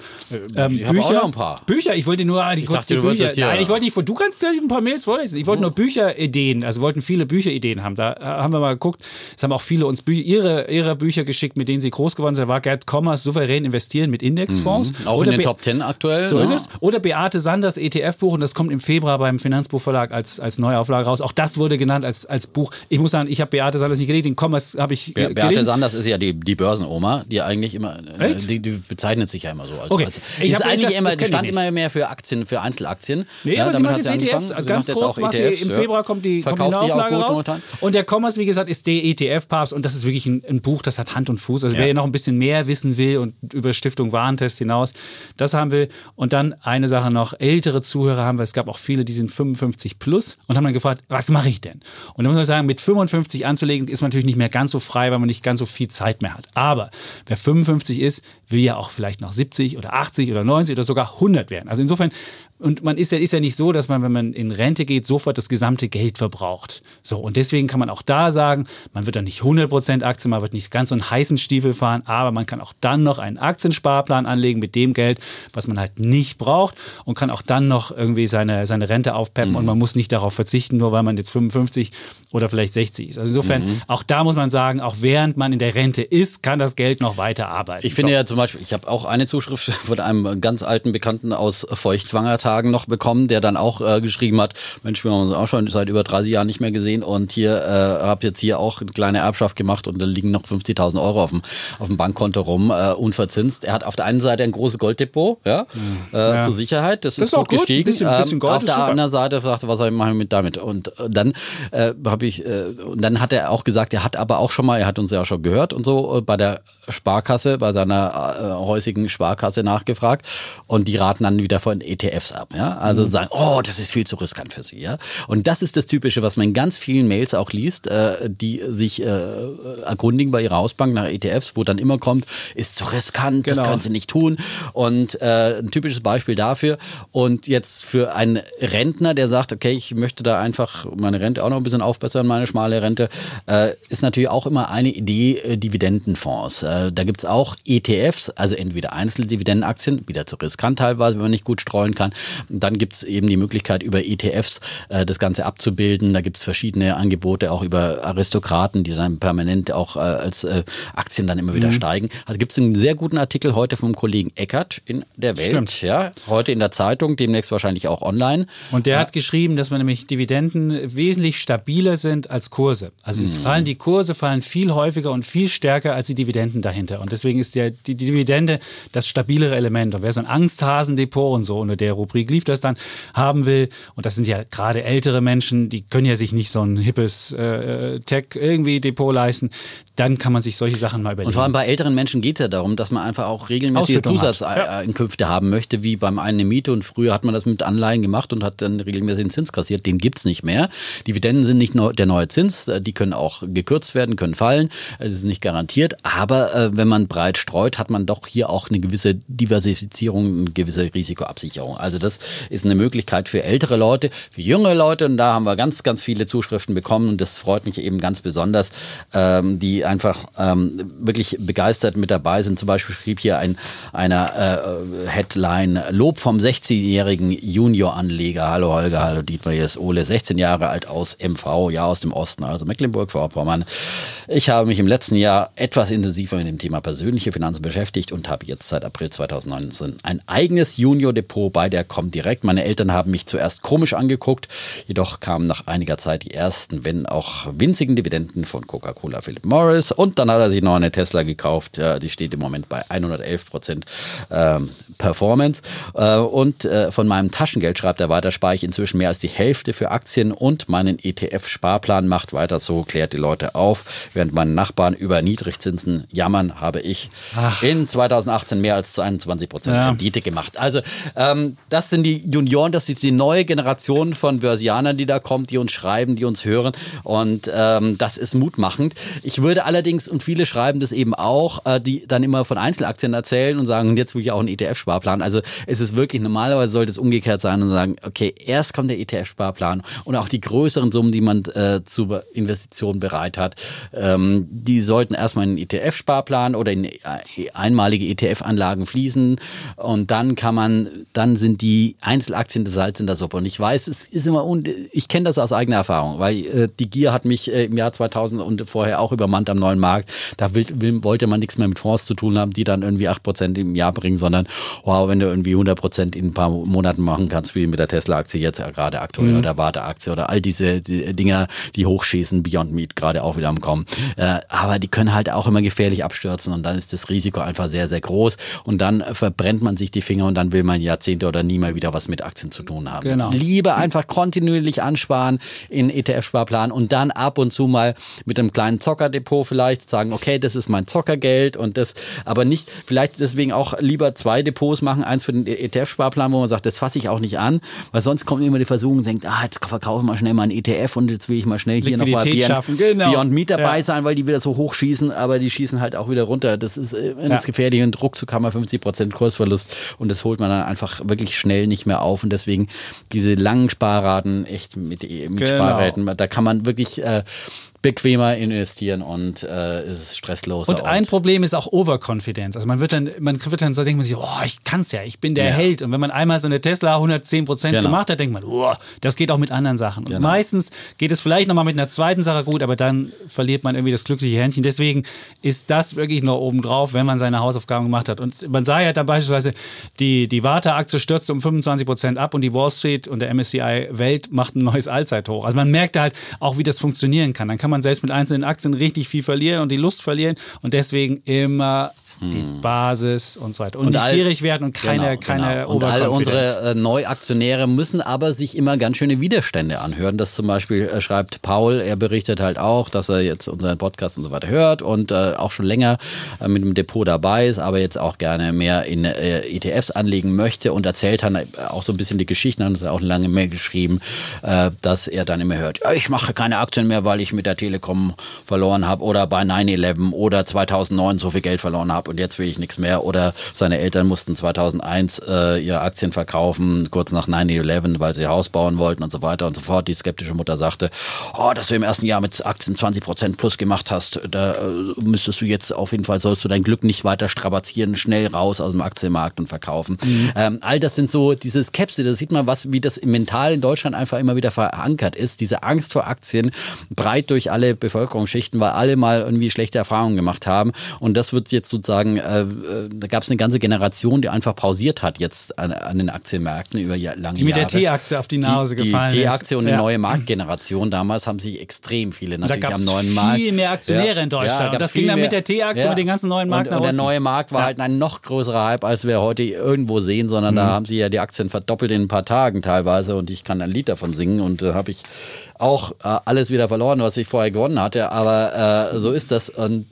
ähm, Mhm. ich habe auch noch ein paar. Bücher, ich wollte nur Ich kurz dachte, die Bücher. hier- Nein, ich wollte nicht, du kannst ja ein paar Mails vorlesen. Ich wollte nur Bücherideen, also wollten viele Bücherideen haben. Da äh, haben wir mal geguckt, es haben auch viele uns Bücher, ihre, ihre Bücher geschickt, mit denen sie groß geworden sind. War Gerd Kommers souverän investieren mit Indexfonds. Mhm. Auch in den Be- Top 10 aktuell. so ne? ist es. Oder Beate Sanders ETF-Buch und das kommt im Februar beim Finanzbuchverlag als, als Neuauflage raus. Auch das wurde genannt als, als Buch. Ich muss sagen, ich habe Beate Sanders nicht gelesen, den Kommers habe ich Be Beate gelesen. Sanders ist ja die, die Börsenoma, die eigentlich immer, äh, die, die bezeichnet sich ja immer so als. Okay. als Ich die ist eigentlich das- immer, das die stand immer mehr für Aktien, für Einzelaktien. Nee, Ja, aber sie damit macht hat jetzt ETFs. Also Sie ganz macht groß macht ETFs, sie, im ja. Februar kommt die, kommt die Verkauft die auch Neuauflage gut raus. momentan. Und der Kommers, wie gesagt, ist der ETF-Papst und das ist wirklich ein, ein Buch, das hat Hand und Fuß. Also Also wer noch ein bisschen mehr wissen will und über Stiftung Warentest hinaus, das haben wir. Und dann eine Sache noch, ältere Zuhörer haben wir, es gab auch viele, die sind 55 plus und haben dann gefragt, was mache ich denn? Und da muss man sagen, mit 55 anzulegen, ist man natürlich nicht mehr ganz so frei, weil man nicht ganz so viel Zeit mehr hat. Aber wer 55 ist, will ja auch vielleicht noch 70 oder 80 oder 90 oder sogar 100 werden. Also insofern und man ist ja, ist ja nicht so, dass man, wenn man in Rente geht, sofort das gesamte Geld verbraucht. So, und deswegen kann man auch da sagen, man wird dann nicht 100% Aktien, man wird nicht ganz so einen heißen Stiefel fahren, aber man kann auch dann noch einen Aktiensparplan anlegen mit dem Geld, was man halt nicht braucht und kann auch dann noch irgendwie seine, seine Rente aufpeppen mhm. und man muss nicht darauf verzichten, nur weil man jetzt 55 oder vielleicht 60 ist. Also insofern, mhm. auch da muss man sagen, auch während man in der Rente ist, kann das Geld noch weiter arbeiten. Ich finde so. ja zum Beispiel, ich habe auch eine Zuschrift von einem ganz alten Bekannten aus Feuchtwanger Tagen noch bekommen, der dann auch äh, geschrieben hat, Mensch, wir haben uns auch schon seit über 30 Jahren nicht mehr gesehen und hier äh, habe jetzt hier auch eine kleine Erbschaft gemacht und da liegen noch 50.000 Euro auf dem, auf dem Bankkonto rum, äh, unverzinst. Er hat auf der einen Seite ein großes Golddepot, ja, äh, ja. zur Sicherheit, das, das ist, gut, gut gestiegen. Bisschen, bisschen ähm, Gold auf der anderen Seite sagte, was machen mit damit? Und äh, dann äh, habe ich, äh, und dann hat er auch gesagt, er hat aber auch schon mal, er hat uns ja schon gehört und so, äh, bei der Sparkasse, bei seiner äh, häusigen Sparkasse nachgefragt und die raten dann wieder von ETFs ab. Ja? Also mhm. sagen, oh, das ist viel zu riskant für sie. Ja? Und das ist das Typische, was man in ganz vielen Mails auch liest, äh, die sich äh, erkundigen bei ihrer Hausbank nach ETFs, wo dann immer kommt, ist zu riskant, genau. das können sie nicht tun. Und äh, ein typisches Beispiel dafür. Und jetzt für einen Rentner, der sagt, okay, ich möchte da einfach meine Rente auch noch ein bisschen aufbessern, meine schmale Rente, äh, ist natürlich auch immer eine Idee äh, Dividendenfonds. Äh, da gibt es auch ETFs, also entweder Einzeldividendenaktien, wieder zu riskant teilweise, wenn man nicht gut streuen kann. Dann gibt es eben die Möglichkeit, über ETFs äh, das Ganze abzubilden. Da gibt es verschiedene Angebote auch über Aristokraten, die dann permanent auch äh, als äh, Aktien dann immer wieder mhm. steigen. Also gibt es einen sehr guten Artikel heute vom Kollegen Eckert in der Welt. Stimmt. Ja, heute in der Zeitung, demnächst wahrscheinlich auch online. Und der ja. hat geschrieben, dass man nämlich Dividenden wesentlich stabiler sind als Kurse. Also es mhm. fallen die Kurse fallen viel häufiger und viel stärker als die Dividenden dahinter. Und deswegen ist der, die Dividende das stabilere Element. Und wer so ein Angsthasendepot und so unter der Rubrik lief das dann haben will, und das sind ja gerade ältere Menschen, die können ja sich nicht so ein hippes äh, Tech irgendwie Depot leisten, dann kann man sich solche Sachen mal überlegen. Und vor allem bei älteren Menschen geht es ja darum, dass man einfach auch regelmäßige Zusatzinkünfte ja. haben möchte, wie beim einen eine Miete. Und früher hat man das mit Anleihen gemacht und hat dann regelmäßig den Zins kassiert. Den gibt es nicht mehr. Dividenden sind nicht nur der neue Zins, die können auch gekürzt werden, können fallen. Es ist nicht garantiert. Aber äh, wenn man breit streut, hat man doch hier auch eine gewisse Diversifizierung, eine gewisse Risikoabsicherung. Also das ist eine Möglichkeit für ältere Leute, für junge Leute. Und da haben wir ganz, ganz viele Zuschriften bekommen. Und das freut mich eben ganz besonders, ähm, die einfach ähm, wirklich begeistert mit dabei sind. Zum Beispiel schrieb hier ein einer äh, Headline Lob vom 16-jährigen Junior-Anleger. Hallo Holger, hallo Dietmar, hier ist Ole, 16 Jahre alt aus MV, ja aus dem Osten, also Mecklenburg-Vorpommern. Ich habe mich im letzten Jahr etwas intensiver mit dem Thema persönliche Finanzen beschäftigt und habe jetzt seit April 2019 ein eigenes Junior-Depot bei der Comdirect. Meine Eltern haben mich zuerst komisch angeguckt, jedoch kamen nach einiger Zeit die ersten, wenn auch winzigen Dividenden von Coca-Cola Philip Morris und dann hat er sich noch eine Tesla gekauft. Die steht im Moment bei 111 Prozent ähm, Performance. Äh, und äh, von meinem Taschengeld, schreibt er weiter, spare ich inzwischen mehr als die Hälfte für Aktien und meinen ETF-Sparplan macht weiter so, klärt die Leute auf. Während meine Nachbarn über Niedrigzinsen jammern, habe ich Ach. in 2018 mehr als 21 Prozent ja. Rendite gemacht. Also ähm, das sind die Junioren, das ist die neue Generation von Börsianern, die da kommt, die uns schreiben, die uns hören. Und ähm, das ist mutmachend. Ich würde allerdings, und viele schreiben das eben auch, äh, die dann immer von Einzelaktien erzählen und sagen, jetzt will ich auch einen ETF-Sparplan. Also es ist wirklich, normalerweise sollte es umgekehrt sein und sagen, okay, erst kommt der ETF-Sparplan und auch die größeren Summen, die man äh, zur Investition bereit hat, ähm, die sollten erstmal in den ETF-Sparplan oder in äh, einmalige ETF-Anlagen fließen und dann kann man, dann sind die Einzelaktien das Salz in der Suppe. Und ich weiß, es ist immer, ich kenne das aus eigener Erfahrung, weil äh, die Gier hat mich äh, im Jahr 2000 und vorher auch übermannt am neuen Markt. Da will, will, wollte man nichts mehr mit Fonds zu tun haben, die dann irgendwie 8% im Jahr bringen, sondern wow, wenn du irgendwie 100% in ein paar Monaten machen kannst, wie mit der Tesla-Aktie jetzt gerade aktuell mhm. oder Warte-Aktie oder all diese die Dinger, die hochschießen, Beyond Meat gerade auch wieder am Kommen. Äh, aber die können halt auch immer gefährlich abstürzen und dann ist das Risiko einfach sehr, sehr groß und dann verbrennt man sich die Finger und dann will man Jahrzehnte oder nie nie mal wieder was mit Aktien zu tun haben. Genau. Lieber einfach kontinuierlich ansparen in ETF-Sparplan und dann ab und zu mal mit einem kleinen Zockerdepot vielleicht sagen, okay, das ist mein Zockergeld und das, aber nicht, vielleicht deswegen auch lieber zwei Depots machen, eins für den ETF-Sparplan, wo man sagt, das fasse ich auch nicht an, weil sonst kommt immer die Versuchung, denkt, ah, jetzt verkaufen wir schnell mal einen ETF und jetzt will ich mal schnell hier noch mal Liquidität Beyond, schaffen, genau. Beyond Meat dabei Ja. sein, weil die wieder so hoch schießen, aber die schießen halt auch wieder runter. Das ist äh, Ja. gefährlich und ruckzuck haben wir 50% Kursverlust und das holt man dann einfach wirklich schnell nicht mehr auf und deswegen diese langen Sparraten echt mit, mit Genau. Sparräten, da kann man wirklich äh, bequemer investieren und äh, es ist stressloser. Und ein Problem ist auch Overconfidence. Also man wird dann, man wird dann so denkt man sich, oh, ich kann's ja, ich bin der Ja. Held. Und wenn man einmal so eine Tesla 110 Prozent Genau. gemacht hat, denkt man, oh, das geht auch mit anderen Sachen. Und meistens geht es vielleicht nochmal mit einer zweiten Sache gut, aber dann verliert man irgendwie das glückliche Händchen. Deswegen ist das wirklich noch oben drauf, wenn man seine Hausaufgaben gemacht hat. Und man sah ja dann beispielsweise, die, die Warta-Aktie stürzte um 25 Prozent ab und die Wall Street und der MSCI Welt macht ein neues Allzeithoch. Also man merkt halt auch, wie das funktionieren kann. Dann kann man selbst mit einzelnen Aktien richtig viel verlieren und die Lust verlieren und deswegen immer die Basis und so weiter. Und, nicht all- gierig werden und keine, Genau, keine genau. Und all unsere äh, Neuaktionäre müssen aber sich immer ganz schöne Widerstände anhören. Das zum Beispiel äh, schreibt Paul, er berichtet halt auch, dass er jetzt unseren Podcast und so weiter hört und äh, auch schon länger äh, mit dem Depot dabei ist, aber jetzt auch gerne mehr in äh, ETFs anlegen möchte und erzählt dann auch so ein bisschen die Geschichten, hat uns auch eine lange Mail geschrieben, äh, dass er dann immer hört, ja, ich mache keine Aktien mehr, weil ich mit der Telekom verloren habe oder bei 9-11 oder 2009 so viel Geld verloren habe und jetzt will ich nichts mehr. Oder seine Eltern mussten 2001 äh, ihre Aktien verkaufen, kurz nach 9-11, weil sie ihr Haus bauen wollten und so weiter und so fort. Die skeptische Mutter sagte, oh, dass du im ersten Jahr mit Aktien 20% plus gemacht hast, da äh, müsstest du jetzt auf jeden Fall, sollst du dein Glück nicht weiter strapazieren, schnell raus aus dem Aktienmarkt und verkaufen. Ähm, all das sind so diese Skepsis, da sieht man, was, wie das Mental in Deutschland einfach immer wieder verankert ist. Diese Angst vor Aktien breit durch alle Bevölkerungsschichten, weil alle mal irgendwie schlechte Erfahrungen gemacht haben. Und das wird jetzt sozusagen, äh, äh, da gab es eine ganze Generation, die einfach pausiert hat jetzt an, an den Aktienmärkten über ja, lange Die mit der Jahre. T-Aktie auf die Nase die, gefallen Die ist. T-Aktie und Ja. eine neue Marktgeneration damals haben sich extrem viele natürlich am neuen Markt. viel mehr Aktionäre in Deutschland. und gab's das ging dann mit der T-Aktie und den ganzen neuen Markt und, nach und der neue Markt war Ja. halt ein noch größerer Hype, als wir heute irgendwo sehen, sondern Mhm. da haben sie ja die Aktien verdoppelt in ein paar Tagen teilweise und ich kann ein Lied davon singen und da habe ich auch äh, alles wieder verloren, was ich vorher gewonnen hatte, aber äh, so ist das und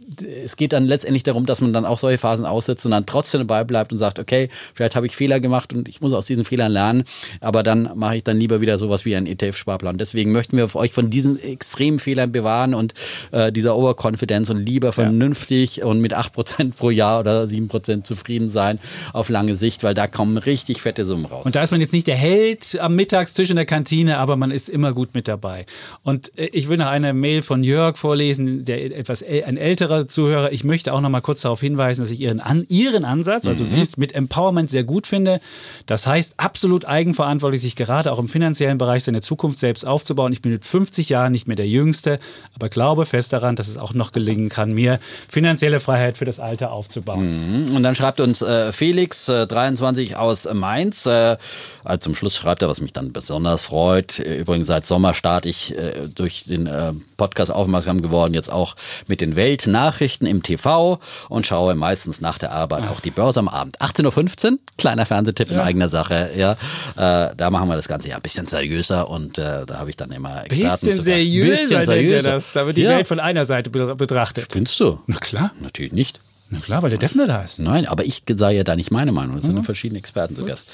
es geht dann letztendlich darum, dass man dann auch solche Phasen aussetzt und dann trotzdem dabei bleibt und sagt, okay, vielleicht habe ich Fehler gemacht und ich muss aus diesen Fehlern lernen, aber dann mache ich dann lieber wieder sowas wie einen ETF-Sparplan. Deswegen möchten wir euch von diesen extremen Fehlern bewahren und äh, dieser Overconfidence und lieber vernünftig und mit 8% pro Jahr oder 7% zufrieden sein auf lange Sicht, weil da kommen richtig fette Summen raus. Und da ist man jetzt nicht der Held am Mittagstisch in der Kantine, aber man ist immer gut mit dabei. Und äh, ich will noch eine Mail von Jörg vorlesen, der etwas ein älterer Zuhörer. Ich möchte auch noch mal kurz darauf hinweisen, dass ich ihren, an, ihren Ansatz, also du siehst, mit Empowerment sehr gut finde. Das heißt, absolut eigenverantwortlich, sich gerade auch im finanziellen Bereich seine Zukunft selbst aufzubauen. Ich bin mit 50 Jahren nicht mehr der Jüngste, aber glaube fest daran, dass es auch noch gelingen kann, mir finanzielle Freiheit für das Alter aufzubauen. Und dann schreibt uns äh, Felix, äh, 23 aus Mainz. Äh, also zum Schluss schreibt er, was mich dann besonders freut. Übrigens seit Sommer ich äh, durch den äh, Podcast aufmerksam geworden, jetzt auch mit den Weltnachrichten im TV und schaue meistens nach der Arbeit auch die Börse am Abend. 18.15 Uhr, kleiner Fernsehtipp in eigener Sache. Ja, äh, da machen wir das Ganze ja ein bisschen seriöser und äh, da habe ich dann immer Experten Bisschen zu seriöser, Bisschen nennt er seriöser. das. Da wird die ja. Welt von einer Seite be- betrachtet. Findest du? Na klar. Natürlich nicht. Na klar, weil der Defner da ist. Nein, aber ich sage ja da nicht meine Meinung. Es sind Mhm. verschiedene Experten zu Gast.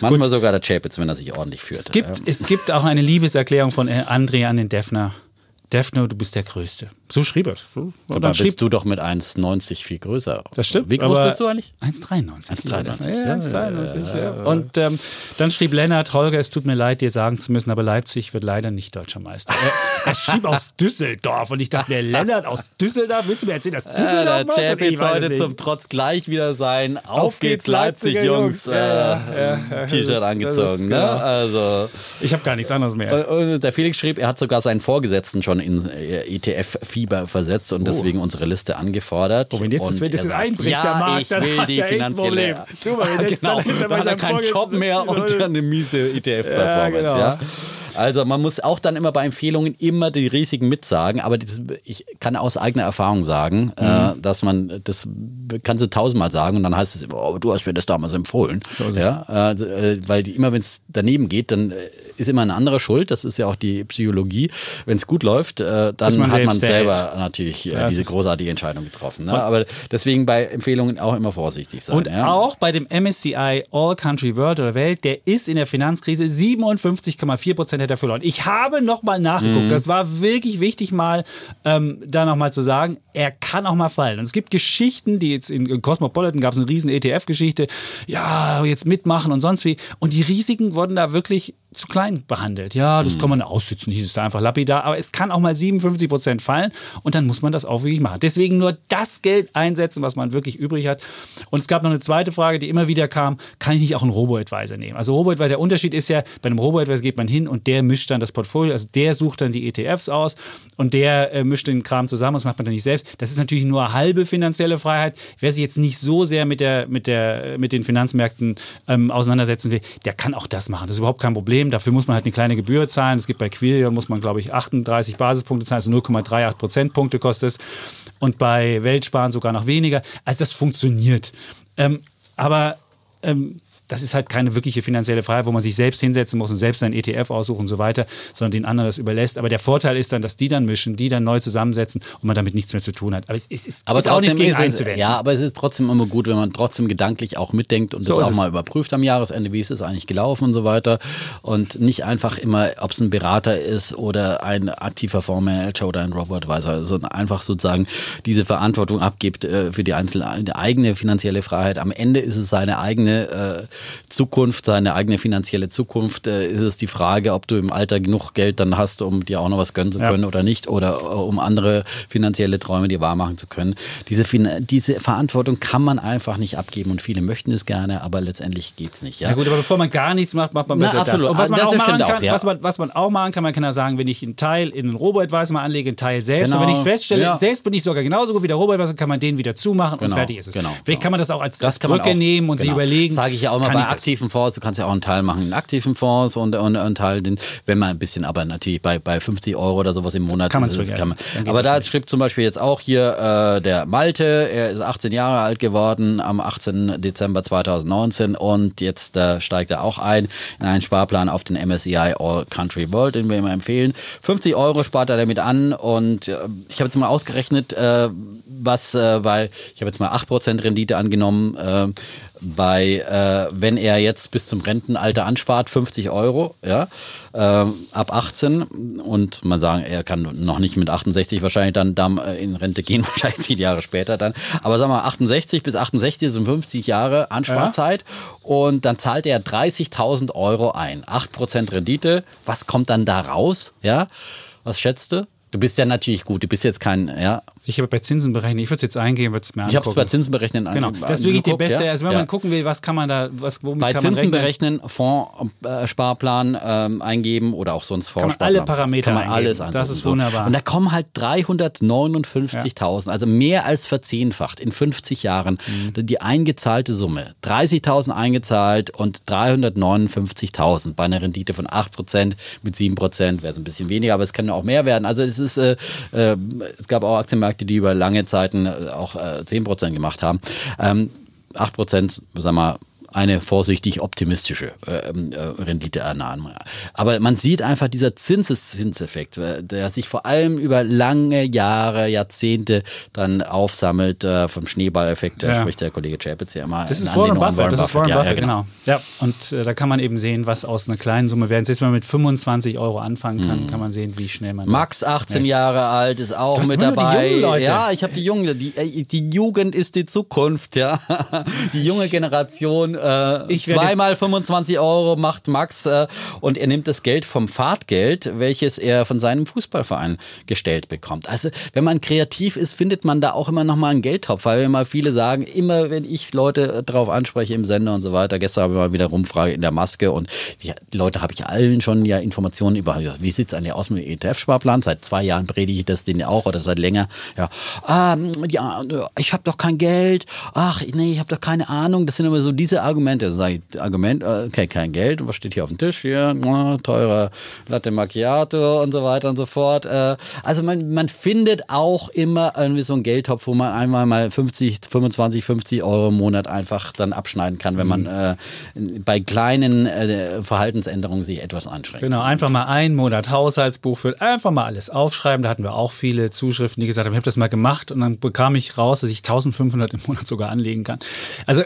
Manchmal sogar der Chapitz, wenn er sich ordentlich führt. Es gibt, Ähm, es gibt auch eine Liebeserklärung von André an den Defner. Defner, du bist der Größte. So schrieb er. So. Und Dabei schrieb, bist du doch mit 1,90 viel größer. das stimmt. Wie groß bist du eigentlich? 1,93. 1,93, Ja, ja, 1,93. Ja, Und ähm, dann schrieb Lennart, Holger, es tut mir leid, dir sagen zu müssen, aber Leipzig wird leider nicht deutscher Meister. er, er schrieb aus Düsseldorf und ich dachte, der Lennart aus Düsseldorf, willst du mir erzählen, dass Düsseldorf der? Ich Chapitz weiß heute es nicht. zum Trotz gleich wieder sein Auf, Auf geht's Leipzig, Jungs, Jungs. äh, T-Shirt angezogen. ist ne? genau. Also Ich habe gar nichts anderes mehr. Und der Felix schrieb, er hat sogar seinen Vorgesetzten schon in äh, ETF-Fieber versetzt und deswegen unsere Liste angefordert. Oh, wenn jetzt das- Und wenn das sagt, einbricht, ja, der Markt, ich dann will die finanzielle... Super, wenn jetzt genau, dann ist er bei da hat er keinen Job mehr und eine miese ETF-Performance. Ja, genau. Ja, Also man muss auch dann immer bei Empfehlungen immer die Risiken mitsagen, aber das, ich kann aus eigener Erfahrung sagen, Mhm. äh, dass man, das kannst du tausendmal sagen und dann heißt es immer, oh, du hast mir das damals empfohlen. So ja, äh, weil die, immer wenn es daneben geht, dann äh, ist immer ein anderer schuld, das ist ja auch die Psychologie. Wenn es gut läuft, äh, dann man hat man selber natürlich äh, Ja, diese großartige Entscheidung getroffen. Ne? Aber deswegen bei Empfehlungen auch immer vorsichtig sein. Und ja? auch bei dem MSCI All Country World oder Welt, der ist in der Finanzkrise 57,4 Prozent hat er verloren. Ich habe nochmal Mhm. nachgeguckt. Das war wirklich wichtig, mal ähm, da nochmal zu sagen, er kann auch mal fallen. Und es gibt Geschichten, die jetzt in Cosmopolitan gab es eine riesen ETF-Geschichte, ja, jetzt mitmachen und sonst wie. Und die Risiken wurden da wirklich zu klein behandelt. Ja, Mhm. das kann man aussitzen, hieß es da einfach lapidar. Aber es kann auch mal 57 Prozent fallen und dann muss man das auch wirklich machen. Deswegen nur das Geld einsetzen, was man wirklich übrig hat. Und es gab noch eine zweite Frage, die immer wieder kam: Kann ich nicht auch einen Robo-Advisor nehmen? Also Robo-Advisor, der Unterschied ist ja, bei einem Robo-Advisor geht man hin und der mischt dann das Portfolio, also der sucht dann die ETFs aus und der äh, mischt den Kram zusammen. Das macht man dann nicht selbst. Das ist natürlich nur halbe finanzielle Freiheit. Wer sich jetzt nicht so sehr mit der mit der mit den Finanzmärkten ähm, auseinandersetzen will, der kann auch das machen. Das ist überhaupt kein Problem. Dafür muss man halt eine kleine Gebühr zahlen. Es gibt bei Quillion muss man glaube ich 38 Basispunkte zahlen, also 0,38 Prozentpunkte kostet es. Und bei Weltsparen sogar noch weniger. Also das funktioniert. Ähm, aber ähm, das ist halt keine wirkliche finanzielle Freiheit, wo man sich selbst hinsetzen muss und selbst seinen ETF aussuchen und so weiter, sondern den anderen das überlässt. Aber der Vorteil ist dann, dass die dann mischen, die dann neu zusammensetzen und man damit nichts mehr zu tun hat. Aber es ist, ist, Aber ist auch nicht gegen es, einzuwenden. ja, aber es ist trotzdem immer gut, wenn man trotzdem gedanklich auch mitdenkt und So das auch es. mal überprüft am Jahresende, wie ist es eigentlich gelaufen und so weiter. Und nicht einfach immer, ob es ein Berater ist oder ein aktiver Fondsmanager oder ein Robot-Advisor, sondern einfach sozusagen diese Verantwortung abgibt äh, für die einzelne die eigene finanzielle Freiheit. Am Ende ist es seine eigene äh, Zukunft, seine eigene finanzielle Zukunft. Äh, ist es die Frage, ob du im Alter genug Geld dann hast, um dir auch noch was gönnen zu Ja. können oder nicht oder äh, um andere finanzielle Träume dir wahrmachen zu können. Diese, fin- diese Verantwortung kann man einfach nicht abgeben und viele möchten es gerne, aber letztendlich geht es nicht. Ja? Ja gut, aber bevor man gar nichts macht, macht man Na, besser das. absolut. Und was man, Das auch machen kann, auch, ja. was, man, was man auch machen kann, man kann ja sagen, wenn ich einen Teil in einen Robo-Advisor mal anlege, einen Teil selbst. Genau. Und wenn ich feststelle, Ja. selbst bin ich sogar genauso gut wie der Robo-Advisor, kann man den wieder zumachen Genau, und fertig ist es. genau, Vielleicht genau. kann man das auch als Das man Brücke nehmen und sich genau. überlegen. Sage ich ja auch kann bei ich das? aktiven Fonds. Du kannst ja auch einen Teil machen in aktiven Fonds und, und einen Teil, den, wenn man ein bisschen, aber natürlich bei, bei 50 Euro oder sowas im Monat. Kann ist es- vergessen. man- aber da nicht. schrieb zum Beispiel jetzt auch hier äh, der Malte, er ist 18 Jahre alt geworden am 18. Dezember 2019 und jetzt äh, steigt er auch ein in einen Sparplan auf den MSCI All Country World, den wir immer empfehlen. 50 Euro spart er damit an und äh, ich habe jetzt mal ausgerechnet, äh, was äh, bei, ich habe jetzt mal 8% Rendite angenommen, äh, bei, äh, wenn er jetzt bis zum Rentenalter anspart, 50 Euro, ja, ähm, ab 18 und man sagen, er kann noch nicht mit 68 wahrscheinlich dann, dann äh, in Rente gehen, wahrscheinlich zehn Jahre später dann, aber sagen wir mal 68 bis 68 sind 50 Jahre Ansparzeit. Und dann zahlt er 30.000 Euro ein, 8% Rendite, was kommt dann da raus, ja, was schätzt du? Du bist ja natürlich gut, du bist jetzt kein, ja, Ich habe bei Zinsen berechnet. Ich würde es jetzt eingehen, würde es mir ich habe es angucken. bei Zinsen berechnen Genau, das ist wirklich die angeguckt, beste. ja. Also wenn Ja. man gucken will, was kann man da, was, womit Bei kann man Zinsen rechnen? berechnen, Fondssparplan ähm, eingeben oder auch sonst man Fondssparplan. alle Parameter Kann man eingeben. alles Das ansetzen. ist wunderbar. Und da kommen halt 359.000, also mehr als verzehnfacht in 50 Jahren Mhm. die eingezahlte Summe. 30.000 eingezahlt und 359.000 bei einer Rendite von 8% mit 7% wäre es ein bisschen weniger, aber es kann auch mehr werden. Also es ist, äh, äh, es gab auch Aktienmärkte, die über lange Zeiten äh, auch äh, 10% gemacht haben. Ähm, 8%, sagen wir mal, eine vorsichtig optimistische äh, ähm, äh, Renditeannahme. Aber man sieht einfach dieser Zinseszinseffekt, äh, der sich vor allem über lange Jahre, Jahrzehnte dann aufsammelt äh, vom Schneeballeffekt, da Ja. spricht der Kollege Chapitz ja immer. Das ist Warren Buffett, das ist Warren Ja, Buffett, ja, genau. Ja, und äh, da kann man eben sehen, was aus einer kleinen Summe, während jetzt mal mit 25 Euro anfangen kann, kann man sehen, wie schnell man. Mhm. Max, 18 Jahre alt, ist auch mit die dabei. jungen Leute. Ja, ich habe die Jungen. Die, die Jugend ist die Zukunft, ja. Die junge Generation. Äh, Ich zweimal 25 Euro macht Max äh, und er nimmt das Geld vom Fahrtgeld, welches er von seinem Fußballverein gestellt bekommt. Also, wenn man kreativ ist, findet man da auch immer noch mal einen Geldtopf, weil immer viele sagen, immer wenn ich Leute drauf anspreche im Sender und so weiter, gestern haben wir mal wieder Rumfrage in der Maske und die, Leute habe ich allen schon ja Informationen über, wie sieht es eigentlich aus mit dem ETF-Sparplan? Seit zwei Jahren predige ich das denen auch oder seit länger. Ja, ähm, ja ich habe doch kein Geld. Ach, nee, ich habe doch keine Ahnung. Das sind immer so diese Argumente. Dann sage ich, Argument, äh, okay, kein Geld. Und was steht hier auf dem Tisch? Hier, teurer Latte Macchiato und so weiter und so fort. Äh, also man, man findet auch immer irgendwie so einen Geldtopf, wo man einmal mal 50, 25, 50 Euro im Monat einfach dann abschneiden kann, wenn man äh, bei kleinen äh, Verhaltensänderungen sich etwas anschränkt. Genau, einfach mal einen Monat Haushaltsbuch führen, einfach mal alles aufschreiben. Da hatten wir auch viele Zuschriften, die gesagt haben, ich habe das mal gemacht und dann bekam ich raus, dass ich 1500 im Monat sogar anlegen kann. Also